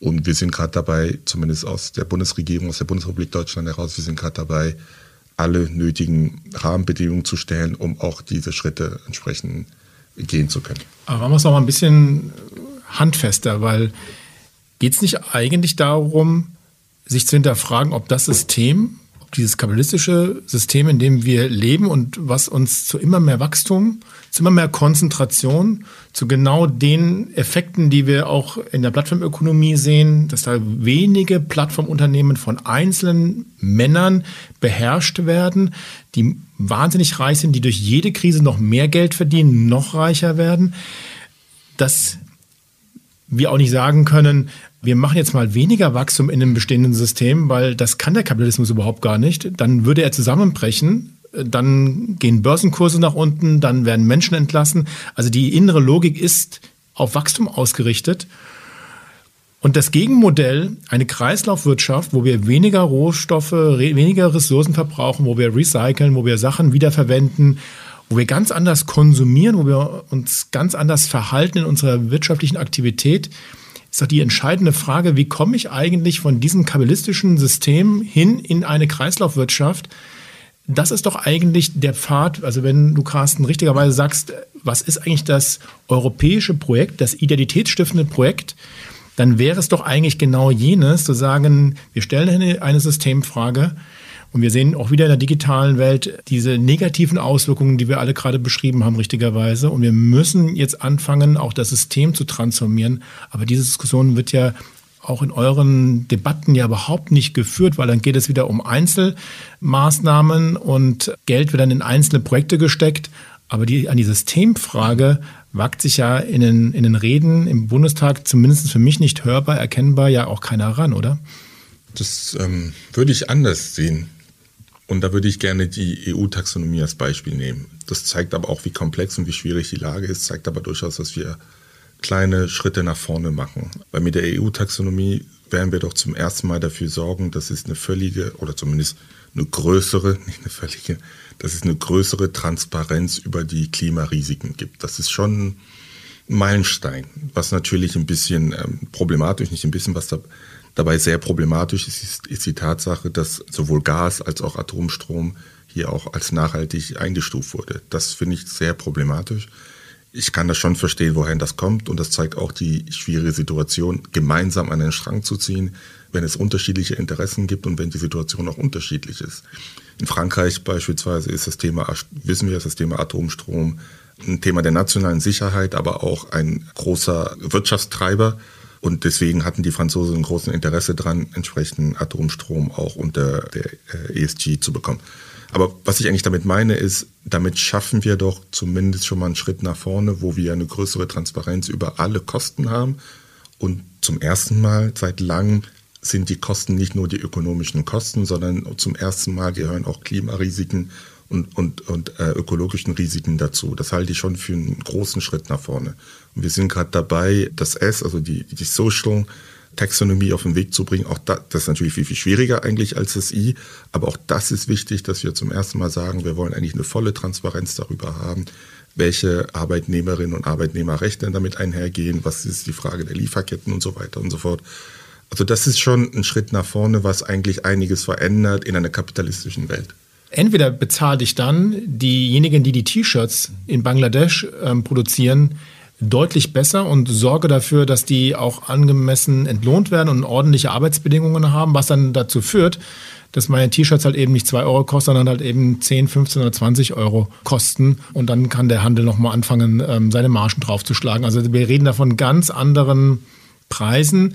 D: Und wir sind gerade dabei, zumindest aus der Bundesregierung, aus der Bundesrepublik Deutschland heraus, wir sind gerade dabei, alle nötigen Rahmenbedingungen zu stellen, um auch diese Schritte entsprechend gehen zu können.
C: Aber machen wir es noch mal ein bisschen handfester, weil geht es nicht eigentlich darum, sich zu hinterfragen, ob das System, dieses kapitalistische System, in dem wir leben und was uns zu immer mehr Wachstum, zu immer mehr Konzentration, zu genau den Effekten, die wir auch in der Plattformökonomie sehen, dass da wenige Plattformunternehmen von einzelnen Männern beherrscht werden, die wahnsinnig reich sind, die durch jede Krise noch mehr Geld verdienen, noch reicher werden, dass wir auch nicht sagen können, wir machen jetzt mal weniger Wachstum in einem bestehenden System, weil das kann der Kapitalismus überhaupt gar nicht. Dann würde er zusammenbrechen. Dann gehen Börsenkurse nach unten, dann werden Menschen entlassen. Also die innere Logik ist auf Wachstum ausgerichtet. Und das Gegenmodell, eine Kreislaufwirtschaft, wo wir weniger Rohstoffe, weniger Ressourcen verbrauchen, wo wir recyceln, wo wir Sachen wiederverwenden, wo wir ganz anders konsumieren, wo wir uns ganz anders verhalten in unserer wirtschaftlichen Aktivität, ist doch die entscheidende Frage, wie komme ich eigentlich von diesem kabalistischen System hin in eine Kreislaufwirtschaft? Das ist doch eigentlich der Pfad, also wenn du, Carsten, richtigerweise sagst, was ist eigentlich das europäische Projekt, das identitätsstiftende Projekt, dann wäre es doch eigentlich genau jenes, zu sagen, wir stellen eine Systemfrage, und wir sehen auch wieder in der digitalen Welt diese negativen Auswirkungen, die wir alle gerade beschrieben haben, richtigerweise. Und wir müssen jetzt anfangen, auch das System zu transformieren. Aber diese Diskussion wird ja auch in euren Debatten ja überhaupt nicht geführt, weil dann geht es wieder um Einzelmaßnahmen und Geld wird dann in einzelne Projekte gesteckt. Aber die, an die Systemfrage wagt sich ja in den, in den Reden im Bundestag zumindest für mich nicht hörbar, erkennbar ja auch keiner ran, oder?
D: Das ähm, würde ich anders sehen. Und da würde ich gerne die EU-Taxonomie als Beispiel nehmen. Das zeigt aber auch, wie komplex und wie schwierig die Lage ist, zeigt aber durchaus, dass wir kleine Schritte nach vorne machen. Weil mit der EU-Taxonomie werden wir doch zum ersten Mal dafür sorgen, dass es eine völlige oder zumindest eine größere, nicht eine völlige, dass es eine größere Transparenz über die Klimarisiken gibt. Das ist schon ein Meilenstein, was natürlich ein bisschen ähm, problematisch, nicht ein bisschen, was da Dabei sehr problematisch ist, ist die Tatsache, dass sowohl Gas als auch Atomstrom hier auch als nachhaltig eingestuft wurde. Das finde ich sehr problematisch. Ich kann das schon verstehen, woher das kommt und das zeigt auch die schwierige Situation, gemeinsam an den Strang zu ziehen, wenn es unterschiedliche Interessen gibt und wenn die Situation auch unterschiedlich ist. In Frankreich beispielsweise ist das Thema, wissen wir, ist das Thema Atomstrom ein Thema der nationalen Sicherheit, aber auch ein großer Wirtschaftstreiber. Und deswegen hatten die Franzosen ein großes Interesse daran, entsprechenden Atomstrom auch unter der äh, ESG zu bekommen. Aber was ich eigentlich damit meine, ist, damit schaffen wir doch zumindest schon mal einen Schritt nach vorne, wo wir eine größere Transparenz über alle Kosten haben. Und zum ersten Mal seit langem sind die Kosten nicht nur die ökonomischen Kosten, sondern zum ersten Mal gehören auch Klimarisiken und, und, und äh, ökologischen Risiken dazu. Das halte ich schon für einen großen Schritt nach vorne. Und wir sind gerade dabei, das S, also die, die Social Taxonomie auf den Weg zu bringen. Auch das, das ist natürlich viel, viel schwieriger eigentlich als das I. Aber auch das ist wichtig, dass wir zum ersten Mal sagen, wir wollen eigentlich eine volle Transparenz darüber haben, welche Arbeitnehmerinnen und Arbeitnehmerrechte damit einhergehen, was ist die Frage der Lieferketten und so weiter und so fort. Also das ist schon ein Schritt nach vorne, was eigentlich einiges verändert in einer kapitalistischen Welt.
C: Entweder bezahle ich dann diejenigen, die die T-Shirts in Bangladesch ähm, produzieren, deutlich besser und sorge dafür, dass die auch angemessen entlohnt werden und ordentliche Arbeitsbedingungen haben, was dann dazu führt, dass meine T-Shirts halt eben nicht 2 Euro kosten, sondern halt eben 10, 15 oder 20 Euro kosten. Und dann kann der Handel nochmal anfangen, ähm, seine Margen draufzuschlagen. Also wir reden da von ganz anderen Preisen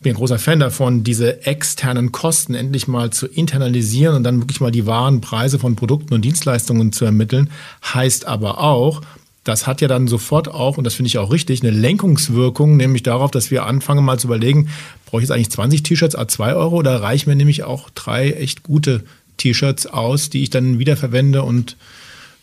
C: bin ein großer Fan davon, diese externen Kosten endlich mal zu internalisieren und dann wirklich mal die wahren Preise von Produkten und Dienstleistungen zu ermitteln. Heißt aber auch, das hat ja dann sofort auch, und das finde ich auch richtig, eine Lenkungswirkung, nämlich darauf, dass wir anfangen mal zu überlegen, brauche ich jetzt eigentlich 20 T-Shirts a 2 Euro oder reichen mir nämlich auch drei echt gute T-Shirts aus, die ich dann wiederverwende und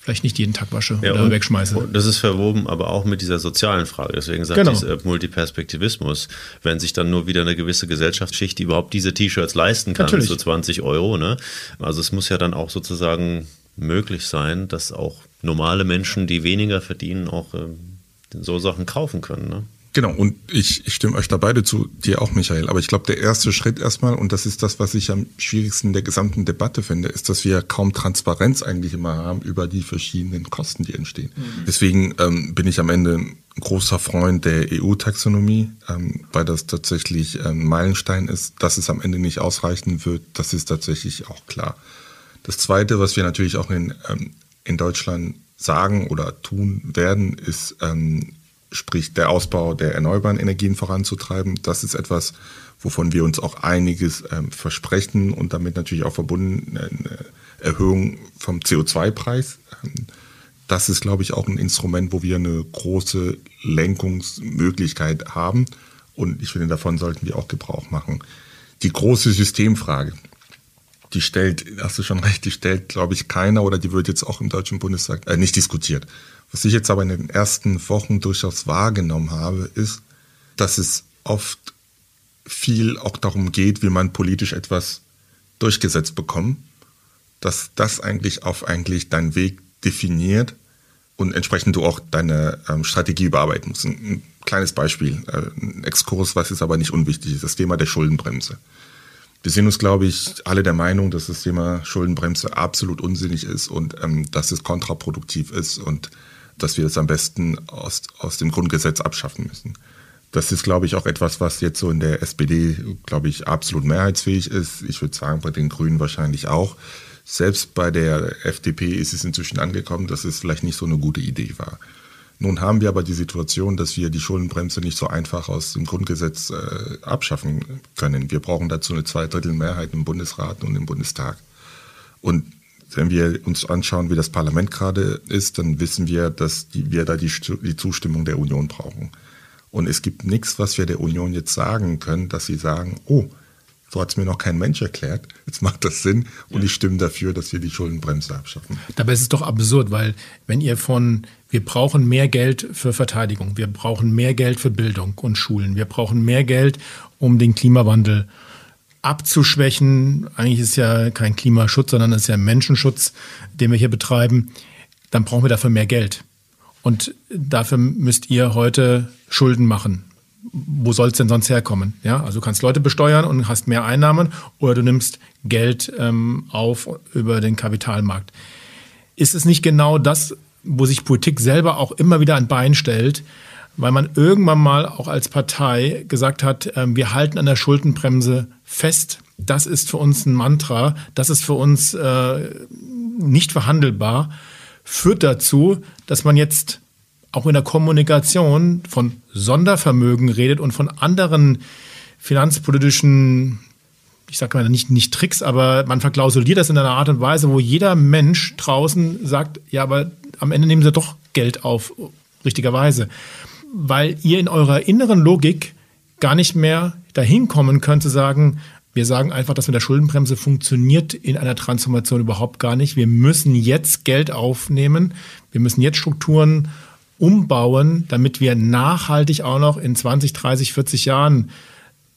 C: vielleicht nicht jeden Tag wasche ja, oder wegschmeiße.
B: Das ist verwoben, aber auch mit dieser sozialen Frage. Deswegen sagt genau. ich äh, Multiperspektivismus. Wenn sich dann nur wieder eine gewisse Gesellschaftsschicht, die überhaupt diese T-Shirts leisten kann, Natürlich. so 20 Euro. Ne? Also es muss ja dann auch sozusagen möglich sein, dass auch normale Menschen, die weniger verdienen, auch äh, so Sachen kaufen können. Ne?
D: Genau, und ich, ich stimme euch da beide zu, dir auch, Michael. Aber ich glaube, der erste Schritt erstmal, und das ist das, was ich am schwierigsten in der gesamten Debatte finde, ist, dass wir kaum Transparenz eigentlich immer haben über die verschiedenen Kosten, die entstehen. Mhm. Deswegen ähm, bin ich am Ende ein großer Freund der EU-Taxonomie, ähm, weil das tatsächlich ein Meilenstein ist. Dass es am Ende nicht ausreichen wird, das ist tatsächlich auch klar. Das Zweite, was wir natürlich auch in, ähm, in Deutschland sagen oder tun werden, ist, ähm, sprich der Ausbau der erneuerbaren Energien voranzutreiben. Das ist etwas, wovon wir uns auch einiges ähm, versprechen und damit natürlich auch verbunden eine Erhöhung vom CO2-Preis. Das ist, glaube ich, auch ein Instrument, wo wir eine große Lenkungsmöglichkeit haben. Und ich finde, davon sollten wir auch Gebrauch machen. Die große Systemfrage, die stellt, hast du schon recht, die stellt, glaube ich, keiner oder die wird jetzt auch im Deutschen Bundestag äh, nicht diskutiert. Was ich jetzt aber in den ersten Wochen durchaus wahrgenommen habe, ist, dass es oft viel auch darum geht, wie man politisch etwas durchgesetzt bekommt, dass das eigentlich auf eigentlich deinen Weg definiert und entsprechend du auch deine ähm, Strategie überarbeiten musst. Ein, ein kleines Beispiel, äh, ein Exkurs, was jetzt aber nicht unwichtig ist, das Thema der Schuldenbremse. Wir sind uns, glaube ich, alle der Meinung, dass das Thema Schuldenbremse absolut unsinnig ist und ähm, dass es kontraproduktiv ist und dass wir es am besten aus, aus dem Grundgesetz abschaffen müssen. Das ist, glaube ich, auch etwas, was jetzt so in der SPD, glaube ich, absolut mehrheitsfähig ist. Ich würde sagen, bei den Grünen wahrscheinlich auch. Selbst bei der FDP ist es inzwischen angekommen, dass es vielleicht nicht so eine gute Idee war. Nun haben wir aber die Situation, dass wir die Schuldenbremse nicht so einfach aus dem Grundgesetz äh, abschaffen können. Wir brauchen dazu eine Zweidrittelmehrheit im Bundesrat und im Bundestag. Und wenn wir uns anschauen, wie das Parlament gerade ist, dann wissen wir, dass die, wir da die, die Zustimmung der Union brauchen. Und es gibt nichts, was wir der Union jetzt sagen können, dass sie sagen, oh, so hat es mir noch kein Mensch erklärt. Jetzt macht das Sinn und ich stimme dafür, dass wir die Schuldenbremse abschaffen.
C: Dabei ist es doch absurd, weil wenn ihr von, wir brauchen mehr Geld für Verteidigung, wir brauchen mehr Geld für Bildung und Schulen, wir brauchen mehr Geld, um den Klimawandel abzuschwächen, eigentlich ist ja kein Klimaschutz, sondern es ist ja Menschenschutz, den wir hier betreiben, dann brauchen wir dafür mehr Geld. Und dafür müsst ihr heute Schulden machen. Wo soll es denn sonst herkommen? Ja, also du kannst Leute besteuern und hast mehr Einnahmen oder du nimmst Geld ähm, auf über den Kapitalmarkt. Ist es nicht genau das, wo sich Politik selber auch immer wieder ein Bein stellt, weil man irgendwann mal auch als Partei gesagt hat, ähm, wir halten an der Schuldenbremse fest. Das ist für uns ein Mantra, das ist für uns äh, nicht verhandelbar, führt dazu, dass man jetzt auch in der Kommunikation von Sondervermögen redet und von anderen finanzpolitischen, ich sage mal nicht, nicht Tricks, aber man verklausuliert das in einer Art und Weise, wo jeder Mensch draußen sagt, ja, aber am Ende nehmen sie doch Geld auf, richtigerweise. Weil ihr in eurer inneren Logik gar nicht mehr dahin kommen könnt zu sagen, wir sagen einfach, dass mit der Schuldenbremse funktioniert in einer Transformation überhaupt gar nicht. Wir müssen jetzt Geld aufnehmen. Wir müssen jetzt Strukturen umbauen, damit wir nachhaltig auch noch in 20, 30, 40 Jahren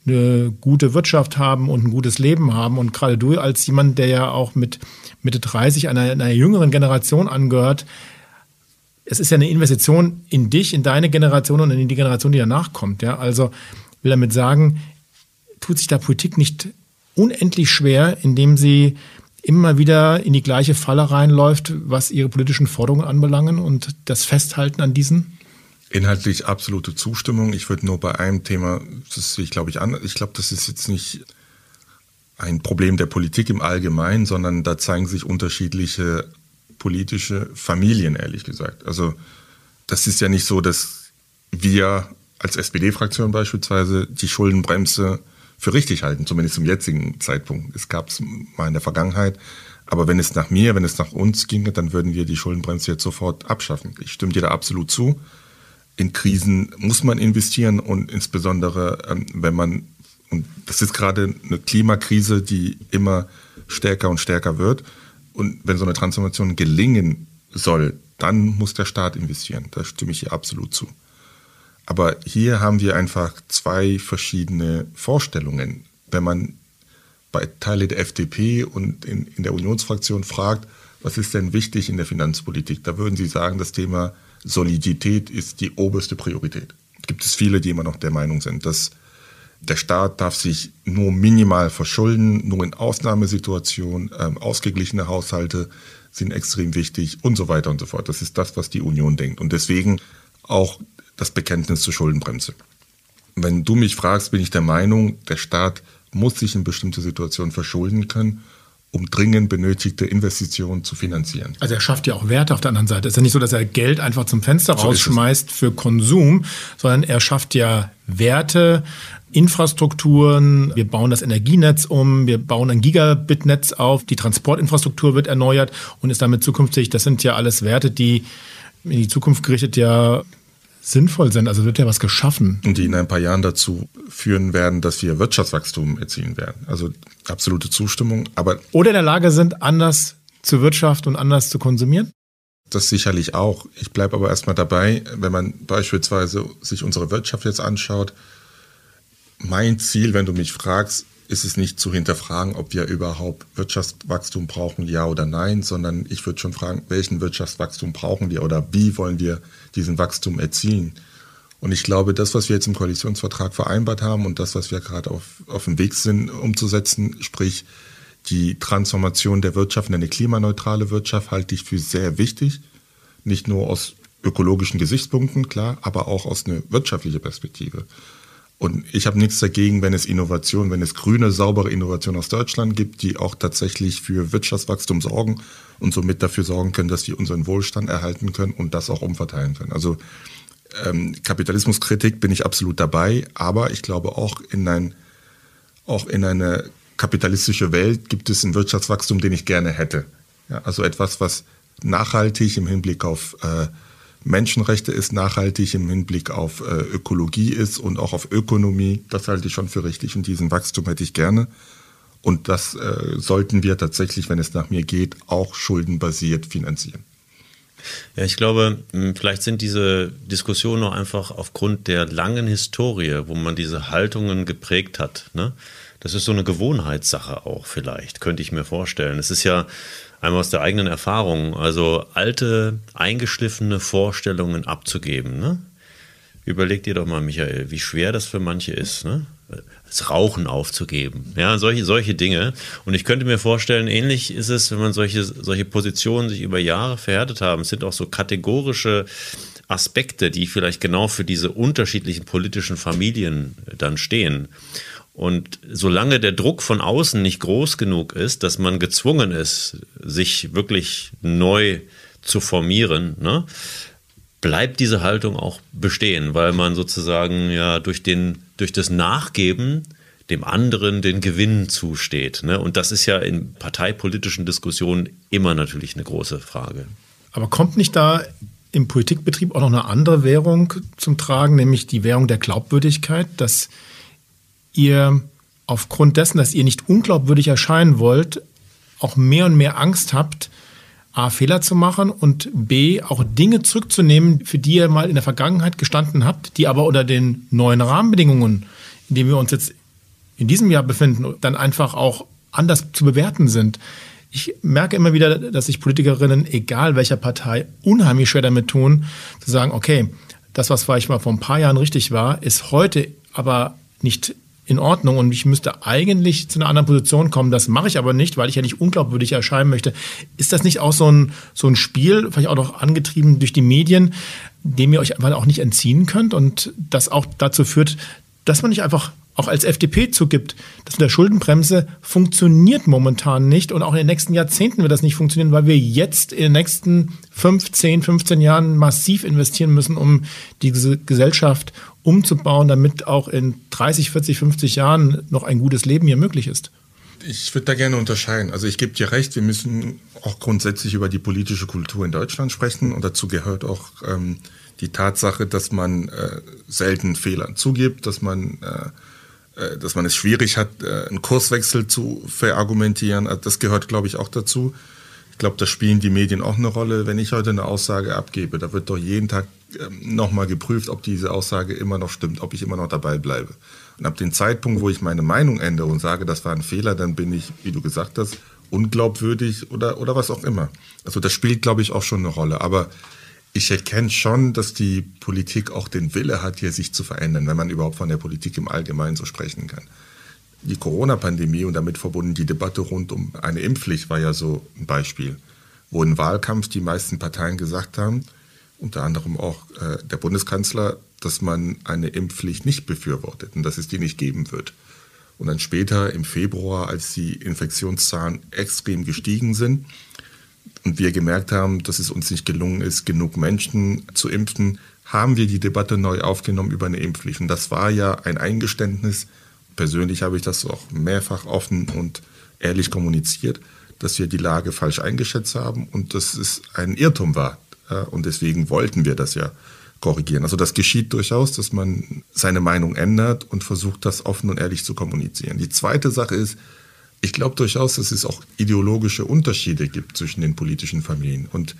C: eine gute Wirtschaft haben und ein gutes Leben haben. Und gerade du als jemand, der ja auch mit Mitte 30 einer, einer jüngeren Generation angehört, es ist ja eine Investition in dich, in deine Generation und in die Generation, die danach kommt. Ja, also will damit sagen, tut sich da Politik nicht unendlich schwer, indem sie immer wieder in die gleiche Falle reinläuft, was ihre politischen Forderungen anbelangen und das Festhalten an diesen?
D: Inhaltlich absolute Zustimmung. Ich würde nur bei einem Thema, das sehe ich glaube ich an, ich glaube, das ist jetzt nicht ein Problem der Politik im Allgemeinen, sondern da zeigen sich unterschiedliche politische Familien, ehrlich gesagt. Also das ist ja nicht so, dass wir als SPD-Fraktion beispielsweise die Schuldenbremse für richtig halten, zumindest zum jetzigen Zeitpunkt. Es gab es mal in der Vergangenheit. Aber wenn es nach mir, wenn es nach uns ginge, dann würden wir die Schuldenbremse jetzt sofort abschaffen. Ich stimme dir da absolut zu. In Krisen muss man investieren und insbesondere, ähm, wenn man, und das ist gerade eine Klimakrise, die immer stärker und stärker wird. Und wenn so eine Transformation gelingen soll, dann muss der Staat investieren. Da stimme ich hier absolut zu. Aber hier haben wir einfach zwei verschiedene Vorstellungen. Wenn man bei Teile der FDP und in, in der Unionsfraktion fragt, was ist denn wichtig in der Finanzpolitik, da würden sie sagen, das Thema Solidität ist die oberste Priorität. gibt es viele, die immer noch der Meinung sind, dass der Staat darf sich nur minimal verschulden, nur in Ausnahmesituationen, ähm, ausgeglichene Haushalte sind extrem wichtig und so weiter und so fort. Das ist das, was die Union denkt. Und deswegen auch das Bekenntnis zur Schuldenbremse. Wenn du mich fragst, bin ich der Meinung, der Staat muss sich in bestimmte Situationen verschulden können, um dringend benötigte Investitionen zu finanzieren.
C: Also er schafft ja auch Werte auf der anderen Seite. Es ist ja nicht so, dass er Geld einfach zum Fenster so rausschmeißt für Konsum, sondern er schafft ja Werte, Infrastrukturen, wir bauen das Energienetz um, wir bauen ein Gigabit-Netz auf, die Transportinfrastruktur wird erneuert und ist damit zukünftig, das sind ja alles Werte, die in die Zukunft gerichtet ja sinnvoll sind. Also wird ja was geschaffen.
D: Und die in ein paar Jahren dazu führen werden, dass wir Wirtschaftswachstum erzielen werden. Also absolute Zustimmung. Aber
C: Oder in der Lage sind, anders zu wirtschaften und anders zu konsumieren?
D: Das sicherlich auch. Ich bleibe aber erstmal dabei, wenn man beispielsweise sich unsere Wirtschaft jetzt anschaut. Mein Ziel, wenn du mich fragst, ist es nicht zu hinterfragen, ob wir überhaupt Wirtschaftswachstum brauchen, ja oder nein, sondern ich würde schon fragen, welchen Wirtschaftswachstum brauchen wir oder wie wollen wir diesen Wachstum erzielen? Und ich glaube, das, was wir jetzt im Koalitionsvertrag vereinbart haben und das, was wir gerade auf, auf dem Weg sind umzusetzen, sprich die Transformation der Wirtschaft in eine klimaneutrale Wirtschaft, halte ich für sehr wichtig. Nicht nur aus ökologischen Gesichtspunkten, klar, aber auch aus einer wirtschaftlichen Perspektive. Und ich habe nichts dagegen, wenn es Innovation, wenn es grüne, saubere Innovation aus Deutschland gibt, die auch tatsächlich für Wirtschaftswachstum sorgen und somit dafür sorgen können, dass wir unseren Wohlstand erhalten können und das auch umverteilen können. Also ähm, Kapitalismuskritik bin ich absolut dabei, aber ich glaube auch in ein auch in eine kapitalistische Welt gibt es ein Wirtschaftswachstum, den ich gerne hätte. Ja, also etwas, was nachhaltig im Hinblick auf äh, Menschenrechte ist, nachhaltig im Hinblick auf äh, Ökologie ist und auch auf Ökonomie. Das halte ich schon für richtig und diesen Wachstum hätte ich gerne. Und das äh, sollten wir tatsächlich, wenn es nach mir geht, auch schuldenbasiert finanzieren.
B: Ja, ich glaube, vielleicht sind diese Diskussionen auch einfach aufgrund der langen Historie, wo man diese Haltungen geprägt hat. Ne? Das ist so eine Gewohnheitssache auch vielleicht, könnte ich mir vorstellen. Es ist ja einmal aus der eigenen Erfahrung, also alte, eingeschliffene Vorstellungen abzugeben. Ne? Überleg dir doch mal, Michael, wie schwer das für manche ist, ne? das Rauchen aufzugeben. Ja, solche, solche Dinge. Und ich könnte mir vorstellen, ähnlich ist es, wenn man solche, solche Positionen sich über Jahre verhärtet haben. Es sind auch so kategorische Aspekte, die vielleicht genau für diese unterschiedlichen politischen Familien dann stehen. Und solange der Druck von außen nicht groß genug ist, dass man gezwungen ist, sich wirklich neu zu formieren, ne, bleibt diese Haltung auch bestehen, weil man sozusagen ja durch, den, durch das Nachgeben dem anderen den Gewinn zusteht. Ne? Und das ist ja in parteipolitischen Diskussionen immer natürlich eine große Frage.
C: Aber kommt nicht da im Politikbetrieb auch noch eine andere Währung zum Tragen, nämlich die Währung der Glaubwürdigkeit, dass ihr aufgrund dessen, dass ihr nicht unglaubwürdig erscheinen wollt, auch mehr und mehr Angst habt, A, Fehler zu machen und B, auch Dinge zurückzunehmen, für die ihr mal in der Vergangenheit gestanden habt, die aber unter den neuen Rahmenbedingungen, in denen wir uns jetzt in diesem Jahr befinden, dann einfach auch anders zu bewerten sind. Ich merke immer wieder, dass sich Politikerinnen, egal welcher Partei, unheimlich schwer damit tun, zu sagen, okay, das, was vielleicht mal vor ein paar Jahren richtig war, ist heute aber nicht in Ordnung und ich müsste eigentlich zu einer anderen Position kommen. Das mache ich aber nicht, weil ich ja nicht unglaubwürdig erscheinen möchte. Ist das nicht auch so ein, so ein Spiel, vielleicht auch noch angetrieben durch die Medien, dem ihr euch einfach auch nicht entziehen könnt und das auch dazu führt, dass man nicht einfach auch als FDP zugibt, dass mit der Schuldenbremse funktioniert momentan nicht und auch in den nächsten Jahrzehnten wird das nicht funktionieren, weil wir jetzt in den nächsten 15, 15 Jahren massiv investieren müssen, um diese Gesellschaft umzubauen, damit auch in 30, 40, 50 Jahren noch ein gutes Leben hier möglich ist.
D: Ich würde da gerne unterscheiden. Also ich gebe dir recht, wir müssen auch grundsätzlich über die politische Kultur in Deutschland sprechen und dazu gehört auch ähm, die Tatsache, dass man äh, selten Fehlern zugibt, dass man äh, äh, dass man es schwierig hat, äh, einen Kurswechsel zu verargumentieren. Also das gehört, glaube ich, auch dazu. Ich glaube, da spielen die Medien auch eine Rolle. Wenn ich heute eine Aussage abgebe, da wird doch jeden Tag ähm, nochmal geprüft, ob diese Aussage immer noch stimmt, ob ich immer noch dabei bleibe. Und ab dem Zeitpunkt, wo ich meine Meinung ändere und sage, das war ein Fehler, dann bin ich, wie du gesagt hast, unglaubwürdig oder, oder was auch immer. Also das spielt, glaube ich, auch schon eine Rolle. Aber ich erkenne schon, dass die Politik auch den Wille hat, hier sich zu verändern, wenn man überhaupt von der Politik im Allgemeinen so sprechen kann. Die Corona-Pandemie und damit verbunden die Debatte rund um eine Impfpflicht war ja so ein Beispiel, wo im Wahlkampf die meisten Parteien gesagt haben, unter anderem auch äh, der Bundeskanzler, dass man eine Impfpflicht nicht befürwortet und dass es die nicht geben wird. Und dann später im Februar, als die Infektionszahlen extrem gestiegen sind, und wir gemerkt haben, dass es uns nicht gelungen ist, genug Menschen zu impfen, haben wir die Debatte neu aufgenommen über eine Impfpflicht. Und das war ja ein Eingeständnis. Persönlich habe ich das auch mehrfach offen und ehrlich kommuniziert, dass wir die Lage falsch eingeschätzt haben und dass es ein Irrtum war. Und deswegen wollten wir das ja korrigieren. Also das geschieht durchaus, dass man seine Meinung ändert und versucht, das offen und ehrlich zu kommunizieren. Die zweite Sache ist, ich glaube durchaus, dass es auch ideologische Unterschiede gibt zwischen den politischen Familien. Und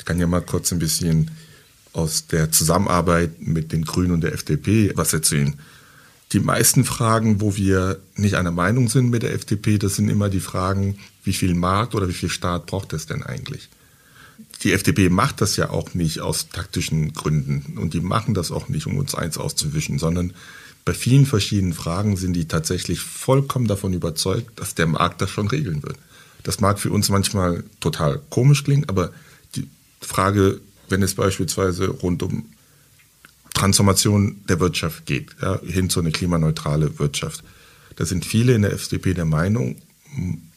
D: ich kann ja mal kurz ein bisschen aus der Zusammenarbeit mit den Grünen und der FDP was erzählen. Die meisten Fragen, wo wir nicht einer Meinung sind mit der FDP, das sind immer die Fragen, wie viel Markt oder wie viel Staat braucht es denn eigentlich? Die FDP macht das ja auch nicht aus taktischen Gründen und die machen das auch nicht, um uns eins auszuwischen, sondern bei vielen verschiedenen Fragen sind die tatsächlich vollkommen davon überzeugt, dass der Markt das schon regeln wird. Das mag für uns manchmal total komisch klingen, aber die Frage, wenn es beispielsweise rund um Transformation der Wirtschaft geht, ja, hin zu einer klimaneutrale Wirtschaft, da sind viele in der FDP der Meinung,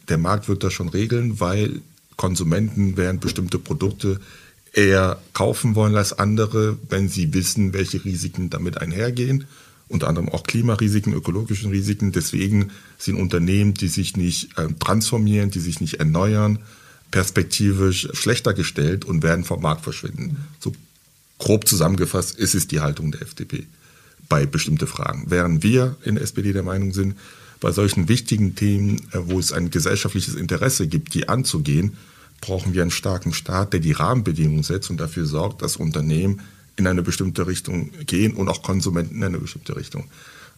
D: der Markt wird das schon regeln, weil Konsumenten werden bestimmte Produkte eher kaufen wollen als andere, wenn sie wissen, welche Risiken damit einhergehen unter anderem auch Klimarisiken, ökologischen Risiken. Deswegen sind Unternehmen, die sich nicht äh, transformieren, die sich nicht erneuern, perspektivisch schlechter gestellt und werden vom Markt verschwinden. So grob zusammengefasst ist es die Haltung der FDP bei bestimmten Fragen. Während wir in der SPD der Meinung sind, bei solchen wichtigen Themen, äh, wo es ein gesellschaftliches Interesse gibt, die anzugehen, brauchen wir einen starken Staat, der die Rahmenbedingungen setzt und dafür sorgt, dass Unternehmen in eine bestimmte Richtung gehen und auch Konsumenten in eine bestimmte Richtung.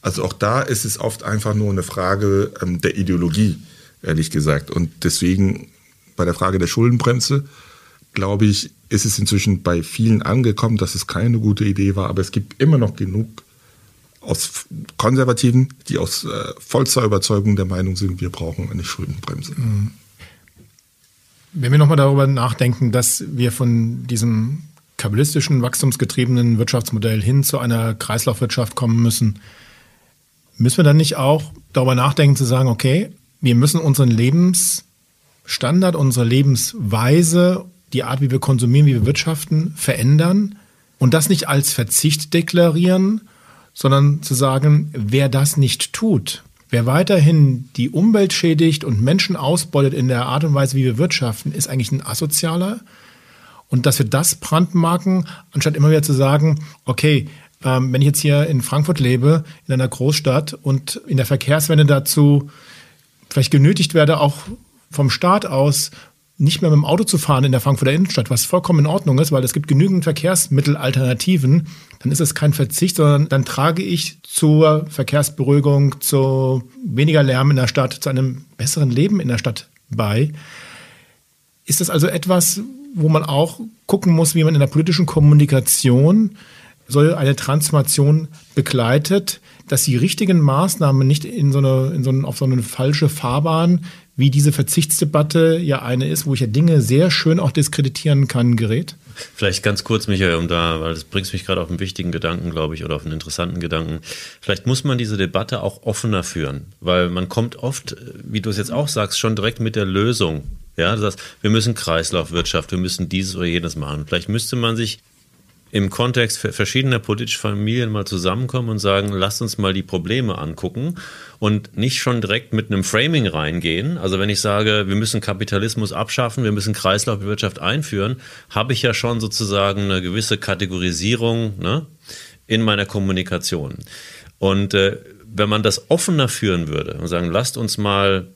D: Also auch da ist es oft einfach nur eine Frage ähm, der Ideologie, ehrlich gesagt. Und deswegen bei der Frage der Schuldenbremse, glaube ich, ist es inzwischen bei vielen angekommen, dass es keine gute Idee war. Aber es gibt immer noch genug aus Konservativen, die aus äh, vollster Überzeugung der Meinung sind, wir brauchen eine Schuldenbremse. Mhm.
C: Wenn wir nochmal darüber nachdenken, dass wir von diesem kabalistischen, wachstumsgetriebenen Wirtschaftsmodell hin zu einer Kreislaufwirtschaft kommen müssen, müssen wir dann nicht auch darüber nachdenken zu sagen, okay, wir müssen unseren Lebensstandard, unsere Lebensweise, die Art, wie wir konsumieren, wie wir wirtschaften, verändern und das nicht als Verzicht deklarieren, sondern zu sagen, wer das nicht tut, wer weiterhin die Umwelt schädigt und Menschen ausbeutet in der Art und Weise, wie wir wirtschaften, ist eigentlich ein asozialer, und dass wir das brandmarken, anstatt immer wieder zu sagen, okay, ähm, wenn ich jetzt hier in Frankfurt lebe, in einer Großstadt und in der Verkehrswende dazu vielleicht genötigt werde, auch vom Staat aus nicht mehr mit dem Auto zu fahren in der Frankfurter Innenstadt, was vollkommen in Ordnung ist, weil es gibt genügend Verkehrsmittelalternativen, dann ist es kein Verzicht, sondern dann trage ich zur Verkehrsberuhigung, zu weniger Lärm in der Stadt, zu einem besseren Leben in der Stadt bei. Ist das also etwas, wo man auch gucken muss, wie man in der politischen Kommunikation so eine Transformation begleitet, dass die richtigen Maßnahmen nicht in so eine, in so eine, auf so eine falsche Fahrbahn, wie diese Verzichtsdebatte ja eine ist, wo ich ja Dinge sehr schön auch diskreditieren kann, gerät?
B: Vielleicht ganz kurz, Michael, um da, weil das bringt mich gerade auf einen wichtigen Gedanken, glaube ich, oder auf einen interessanten Gedanken. Vielleicht muss man diese Debatte auch offener führen, weil man kommt oft, wie du es jetzt auch sagst, schon direkt mit der Lösung ja, das heißt, wir müssen Kreislaufwirtschaft, wir müssen dieses oder jenes machen. Vielleicht müsste man sich im Kontext verschiedener politischer Familien mal zusammenkommen und sagen, lasst uns mal die Probleme angucken und nicht schon direkt mit einem Framing reingehen. Also wenn ich sage, wir müssen Kapitalismus abschaffen, wir müssen Kreislaufwirtschaft einführen, habe ich ja schon sozusagen eine gewisse Kategorisierung ne, in meiner Kommunikation. Und äh, wenn man das offener führen würde und sagen, lasst uns mal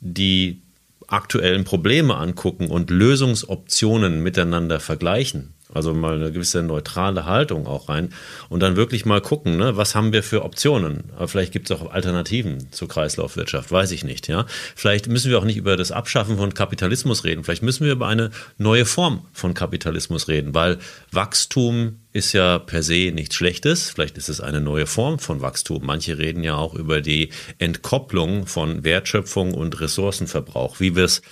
B: die aktuellen Probleme angucken und Lösungsoptionen miteinander vergleichen. Also mal eine gewisse neutrale Haltung auch rein und dann wirklich mal gucken, ne, was haben wir für Optionen? Aber vielleicht gibt es auch Alternativen zur Kreislaufwirtschaft, weiß ich nicht. Ja, vielleicht müssen wir auch nicht über das Abschaffen von Kapitalismus reden. Vielleicht müssen wir über eine neue Form von Kapitalismus reden, weil Wachstum ist ja per se nichts Schlechtes. Vielleicht ist es eine neue Form von Wachstum. Manche reden ja auch über die Entkopplung von Wertschöpfung und Ressourcenverbrauch, wie wir es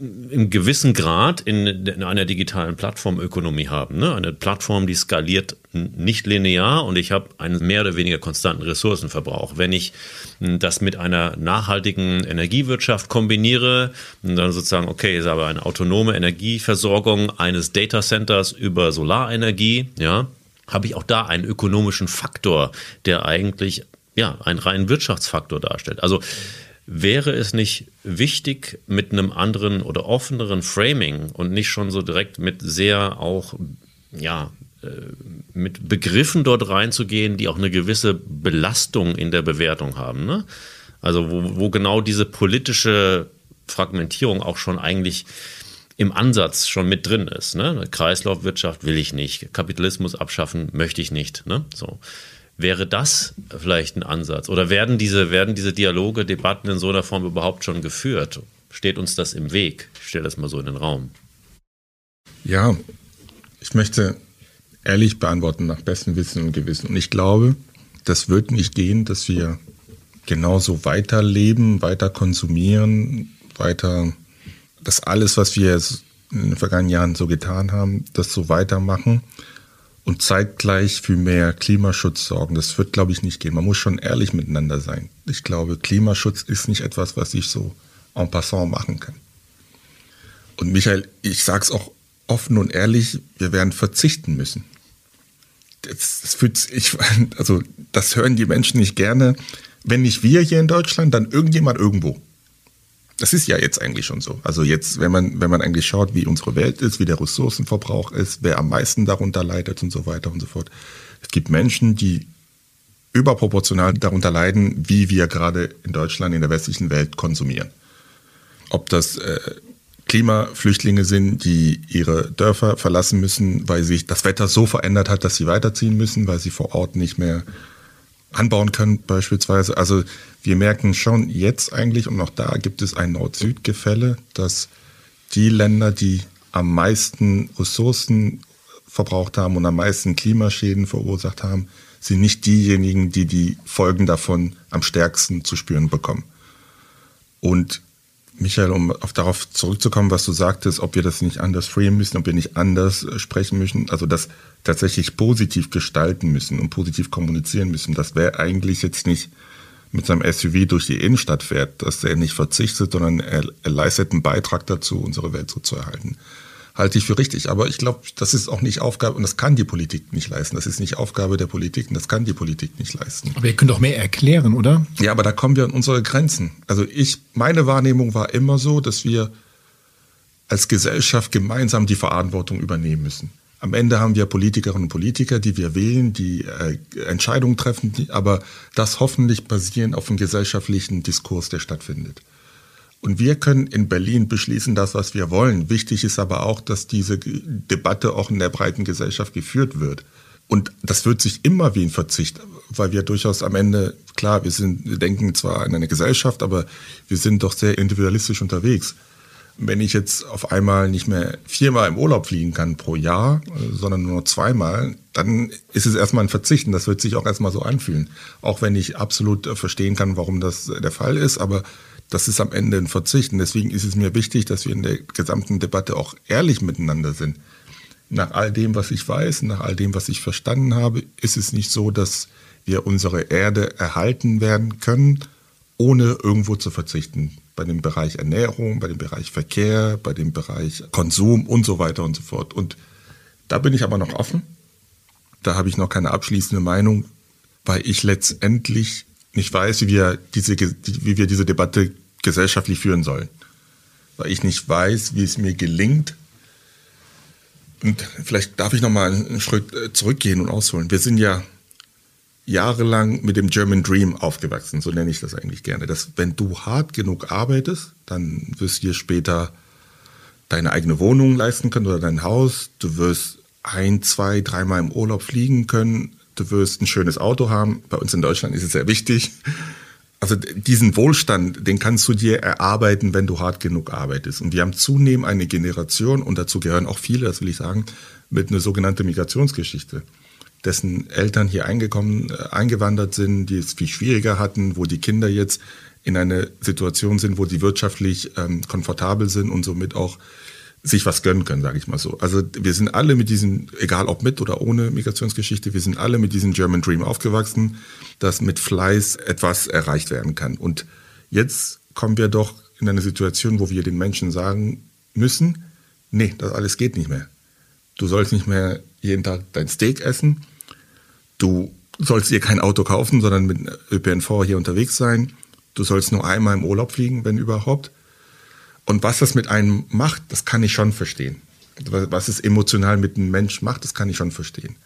B: im gewissen Grad in, in einer digitalen Plattformökonomie haben. Ne? Eine Plattform, die skaliert nicht linear und ich habe einen mehr oder weniger konstanten Ressourcenverbrauch. Wenn ich das mit einer nachhaltigen Energiewirtschaft kombiniere, dann sozusagen, okay, ist aber eine autonome Energieversorgung eines Datacenters über Solarenergie, ja, habe ich auch da einen ökonomischen Faktor, der eigentlich ja einen reinen Wirtschaftsfaktor darstellt. Also Wäre es nicht wichtig, mit einem anderen oder offeneren Framing und nicht schon so direkt mit sehr auch, ja, äh, mit Begriffen dort reinzugehen, die auch eine gewisse Belastung in der Bewertung haben? Ne? Also, wo, wo genau diese politische Fragmentierung auch schon eigentlich im Ansatz schon mit drin ist. Ne? Kreislaufwirtschaft will ich nicht, Kapitalismus abschaffen möchte ich nicht. Ne? So. Wäre das vielleicht ein Ansatz? Oder werden diese, werden diese Dialoge, Debatten in so einer Form überhaupt schon geführt? Steht uns das im Weg? Ich stelle das mal so in den Raum.
D: Ja, ich möchte ehrlich beantworten nach bestem Wissen und Gewissen. Und ich glaube, das wird nicht gehen, dass wir genauso weiterleben, weiter konsumieren, weiter das alles, was wir in den vergangenen Jahren so getan haben, das so weitermachen und zeitgleich für mehr Klimaschutz sorgen. Das wird, glaube ich, nicht gehen. Man muss schon ehrlich miteinander sein. Ich glaube, Klimaschutz ist nicht etwas, was ich so en passant machen kann. Und Michael, ich sage es auch offen und ehrlich, wir werden verzichten müssen. Das, das, fühlt, ich, also, das hören die Menschen nicht gerne. Wenn nicht wir hier in Deutschland, dann irgendjemand irgendwo. Das ist ja jetzt eigentlich schon so. Also jetzt, wenn man, wenn man eigentlich schaut, wie unsere Welt ist, wie der Ressourcenverbrauch ist, wer am meisten darunter leidet und so weiter und so fort. Es gibt Menschen, die überproportional darunter leiden, wie wir gerade in Deutschland, in der westlichen Welt konsumieren. Ob das äh, Klimaflüchtlinge sind, die ihre Dörfer verlassen müssen, weil sich das Wetter so verändert hat, dass sie weiterziehen müssen, weil sie vor Ort nicht mehr anbauen können beispielsweise. Also wir merken schon jetzt eigentlich, und auch da gibt es ein Nord-Süd-Gefälle, dass die Länder, die am meisten Ressourcen verbraucht haben und am meisten Klimaschäden verursacht haben, sind nicht diejenigen, die die Folgen davon am stärksten zu spüren bekommen. Und Michael, um auf darauf zurückzukommen, was du sagtest, ob wir das nicht anders framen müssen, ob wir nicht anders äh, sprechen müssen, also das tatsächlich positiv gestalten müssen und positiv kommunizieren müssen. Das wäre eigentlich jetzt nicht mit seinem SUV durch die Innenstadt fährt, dass er nicht verzichtet, sondern er, er leistet einen Beitrag dazu, unsere Welt so zu erhalten halte ich für richtig. Aber ich glaube, das ist auch nicht Aufgabe und das kann die Politik nicht leisten. Das ist nicht Aufgabe der Politik und das kann die Politik nicht leisten.
C: Aber ihr könnt doch mehr erklären, oder?
D: Ja, aber da kommen wir an unsere Grenzen. Also ich, meine Wahrnehmung war immer so, dass wir als Gesellschaft gemeinsam die Verantwortung übernehmen müssen. Am Ende haben wir Politikerinnen und Politiker, die wir wählen, die äh, Entscheidungen treffen, die, aber das hoffentlich basieren auf einem gesellschaftlichen Diskurs, der stattfindet. Und wir können in Berlin beschließen, das, was wir wollen. Wichtig ist aber auch, dass diese Debatte auch in der breiten Gesellschaft geführt wird. Und das wird sich immer wie ein Verzicht, weil wir durchaus am Ende, klar, wir sind, wir denken zwar an eine Gesellschaft, aber wir sind doch sehr individualistisch unterwegs. Wenn ich jetzt auf einmal nicht mehr viermal im Urlaub fliegen kann pro Jahr, sondern nur zweimal, dann ist es erstmal ein Verzichten. Das wird sich auch erstmal so anfühlen. Auch wenn ich absolut verstehen kann, warum das der Fall ist, aber das ist am Ende ein Verzicht. Und deswegen ist es mir wichtig, dass wir in der gesamten Debatte auch ehrlich miteinander sind. Nach all dem, was ich weiß, nach all dem, was ich verstanden habe, ist es nicht so, dass wir unsere Erde erhalten werden können, ohne irgendwo zu verzichten. Bei dem Bereich Ernährung, bei dem Bereich Verkehr, bei dem Bereich Konsum und so weiter und so fort. Und da bin ich aber noch offen. Da habe ich noch keine abschließende Meinung, weil ich letztendlich nicht weiß, wie wir diese, wie wir diese Debatte gesellschaftlich führen sollen. Weil ich nicht weiß, wie es mir gelingt. Und vielleicht darf ich noch mal einen Schritt äh, zurückgehen und ausholen. Wir sind ja jahrelang mit dem German Dream aufgewachsen, so nenne ich das eigentlich gerne. Dass wenn du hart genug arbeitest, dann wirst du dir später deine eigene Wohnung leisten können oder dein Haus. Du wirst ein, zwei, dreimal im Urlaub fliegen können. Du wirst ein schönes Auto haben. Bei uns in Deutschland ist es sehr wichtig. Also diesen Wohlstand, den kannst du dir erarbeiten, wenn du hart genug arbeitest. Und wir haben zunehmend eine Generation, und dazu gehören auch viele, das will ich sagen, mit einer sogenannten Migrationsgeschichte, dessen Eltern hier eingekommen, äh, eingewandert sind, die es viel schwieriger hatten, wo die Kinder jetzt in eine Situation sind, wo sie wirtschaftlich ähm, komfortabel sind und somit auch sich was gönnen können, sage ich mal so. Also wir sind alle mit diesem, egal ob mit oder ohne Migrationsgeschichte, wir sind alle mit diesem German Dream aufgewachsen, dass mit Fleiß etwas erreicht werden kann. Und jetzt kommen wir doch in eine Situation, wo wir den Menschen sagen müssen, nee, das alles geht nicht mehr. Du sollst nicht mehr jeden Tag dein Steak essen. Du sollst dir kein Auto kaufen, sondern mit ÖPNV hier unterwegs sein. Du sollst nur einmal im Urlaub fliegen, wenn überhaupt. Und was das mit einem macht, das kann ich schon verstehen. Was es emotional mit einem Mensch macht, das kann ich schon verstehen.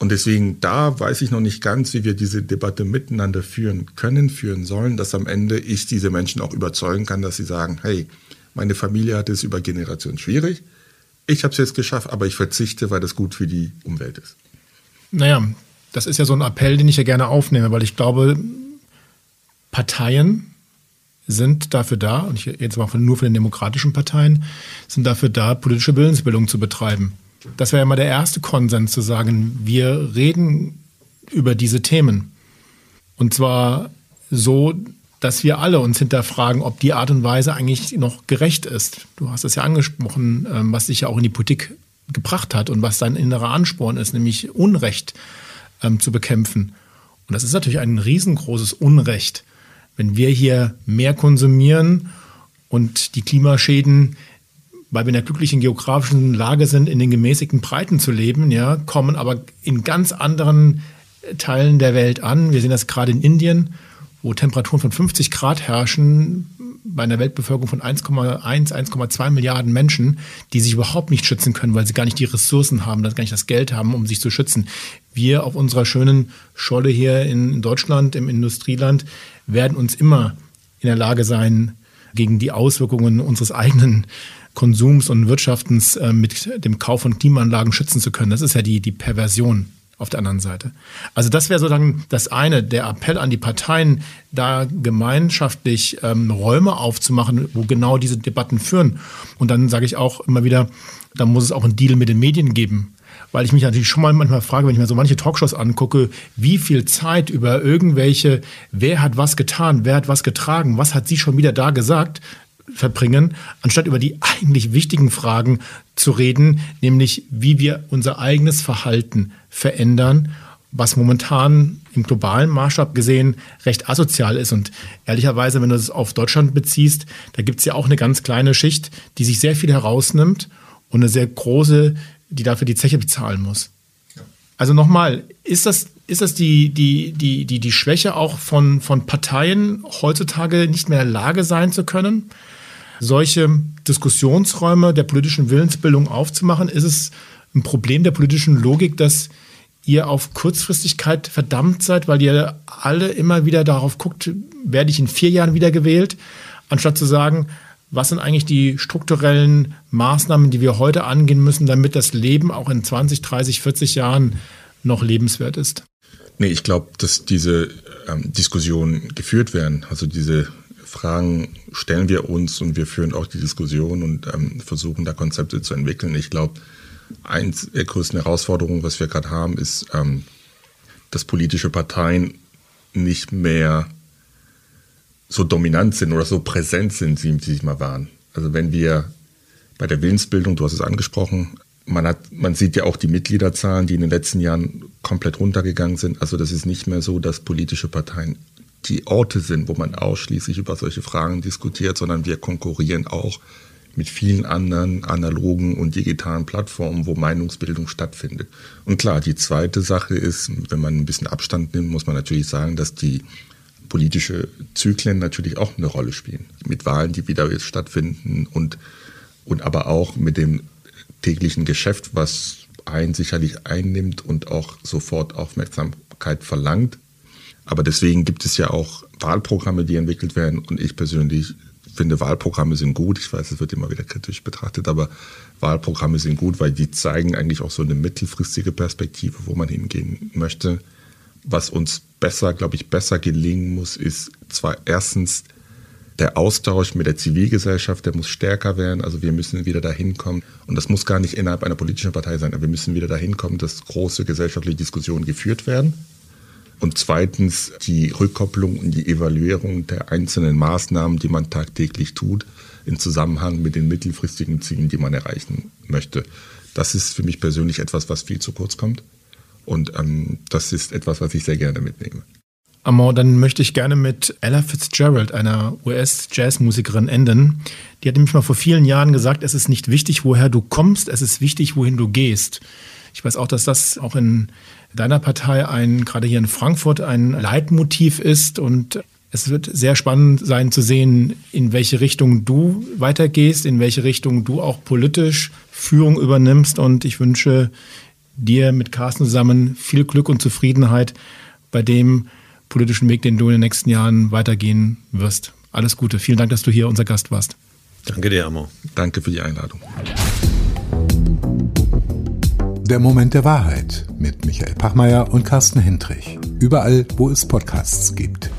D: Und deswegen, da weiß ich noch nicht ganz, wie wir diese Debatte miteinander führen können, führen sollen, dass am Ende ich diese Menschen auch überzeugen kann, dass sie sagen, hey, meine Familie hat es über Generationen schwierig. Ich habe es jetzt geschafft, aber ich verzichte, weil das gut für die Umwelt ist.
C: Naja, das ist ja so ein Appell, den ich ja gerne aufnehme, weil ich glaube, Parteien sind dafür da, und ich jetzt mal nur von den demokratischen Parteien, sind dafür da, politische Willensbildung zu betreiben. Das wäre ja mal der erste Konsens, zu sagen, wir reden über diese Themen. Und zwar so, dass wir alle uns hinterfragen, ob die Art und Weise eigentlich noch gerecht ist. Du hast es ja angesprochen, ähm, was sich ja auch in die Politik gebracht hat und was sein innerer Ansporn ist, nämlich Unrecht ähm, zu bekämpfen. Und das ist natürlich ein riesengroßes Unrecht wenn wir hier mehr konsumieren und die Klimaschäden, weil wir in der glücklichen geografischen Lage sind, in den gemäßigten Breiten zu leben, ja, kommen aber in ganz anderen Teilen der Welt an. Wir sehen das gerade in Indien, wo Temperaturen von 50 Grad herrschen, bei einer Weltbevölkerung von 1,1, 1,2 Milliarden Menschen, die sich überhaupt nicht schützen können, weil sie gar nicht die Ressourcen haben, gar nicht das Geld haben, um sich zu schützen. Wir auf unserer schönen Scholle hier in Deutschland, im Industrieland, werden uns immer in der Lage sein, gegen die Auswirkungen unseres eigenen Konsums und Wirtschaftens äh, mit dem Kauf von Klimaanlagen schützen zu können. Das ist ja die, die Perversion auf der anderen Seite. Also das wäre sozusagen das eine, der Appell an die Parteien, da gemeinschaftlich ähm, Räume aufzumachen, wo genau diese Debatten führen. Und dann sage ich auch immer wieder, da muss es auch einen Deal mit den Medien geben weil ich mich natürlich schon mal manchmal frage, wenn ich mir so manche Talkshows angucke, wie viel Zeit über irgendwelche, wer hat was getan, wer hat was getragen, was hat sie schon wieder da gesagt, verbringen, anstatt über die eigentlich wichtigen Fragen zu reden, nämlich wie wir unser eigenes Verhalten verändern, was momentan im globalen Maßstab gesehen recht asozial ist. Und ehrlicherweise, wenn du es auf Deutschland beziehst, da gibt es ja auch eine ganz kleine Schicht, die sich sehr viel herausnimmt und eine sehr große, die dafür die Zeche bezahlen muss. Also nochmal, ist das, ist das die, die, die, die, die Schwäche auch von, von Parteien heutzutage nicht mehr in der Lage sein zu können, solche Diskussionsräume der politischen Willensbildung aufzumachen? Ist es ein Problem der politischen Logik, dass ihr auf Kurzfristigkeit verdammt seid, weil ihr alle immer wieder darauf guckt, werde ich in vier Jahren wieder gewählt, anstatt zu sagen, was sind eigentlich die strukturellen Maßnahmen, die wir heute angehen müssen, damit das Leben auch in 20, 30, 40 Jahren noch lebenswert ist?
D: Nee, ich glaube, dass diese ähm, Diskussionen geführt werden. Also diese Fragen stellen wir uns und wir führen auch die Diskussion und ähm, versuchen da Konzepte zu entwickeln. Ich glaube, eins der größten Herausforderungen, was wir gerade haben, ist, ähm, dass politische Parteien nicht mehr so dominant sind oder so präsent sind, wie sie mal waren. Also wenn wir bei der Willensbildung, du hast es angesprochen, man, hat, man sieht ja auch die Mitgliederzahlen, die in den letzten Jahren komplett runtergegangen sind. Also das ist nicht mehr so, dass politische Parteien die Orte sind, wo man ausschließlich über solche Fragen diskutiert, sondern wir konkurrieren auch mit vielen anderen analogen und digitalen Plattformen, wo Meinungsbildung stattfindet. Und klar, die zweite Sache ist, wenn man ein bisschen Abstand nimmt, muss man natürlich sagen, dass die politische Zyklen natürlich auch eine Rolle spielen. Mit Wahlen, die wieder jetzt stattfinden und, und aber auch mit dem täglichen Geschäft, was einen sicherlich einnimmt und auch sofort Aufmerksamkeit verlangt. Aber deswegen gibt es ja auch Wahlprogramme, die entwickelt werden. Und ich persönlich finde, Wahlprogramme sind gut. Ich weiß, es wird immer wieder kritisch betrachtet, aber Wahlprogramme sind gut, weil die zeigen eigentlich auch so eine mittelfristige Perspektive, wo man hingehen möchte. Was uns besser, glaube ich, besser gelingen muss, ist zwar erstens der Austausch mit der Zivilgesellschaft, der muss stärker werden. Also wir müssen wieder dahin kommen. Und das muss gar nicht innerhalb einer politischen Partei sein, aber wir müssen wieder dahin kommen, dass große gesellschaftliche Diskussionen geführt werden. Und zweitens die Rückkopplung und die Evaluierung der einzelnen Maßnahmen, die man tagtäglich tut, im Zusammenhang mit den mittelfristigen Zielen, die man erreichen möchte. Das ist für mich persönlich etwas, was viel zu kurz kommt. Und ähm, das ist etwas, was ich sehr gerne mitnehme.
C: Amor, dann möchte ich gerne mit Ella Fitzgerald, einer US-Jazzmusikerin, enden. Die hat nämlich mal vor vielen Jahren gesagt, es ist nicht wichtig, woher du kommst, es ist wichtig, wohin du gehst. Ich weiß auch, dass das auch in deiner Partei ein, gerade hier in Frankfurt, ein Leitmotiv ist und es wird sehr spannend sein zu sehen, in welche Richtung du weitergehst, in welche Richtung du auch politisch Führung übernimmst. Und ich wünsche dir mit Carsten zusammen viel Glück und Zufriedenheit bei dem, politischen Weg, den du in den nächsten Jahren weitergehen wirst. Alles Gute. Vielen Dank, dass du hier unser Gast warst.
B: Danke dir, Amo.
D: Danke für die Einladung.
A: Der Moment der Wahrheit mit Michael Pachmeier und Carsten Hendrich. Überall, wo es Podcasts gibt.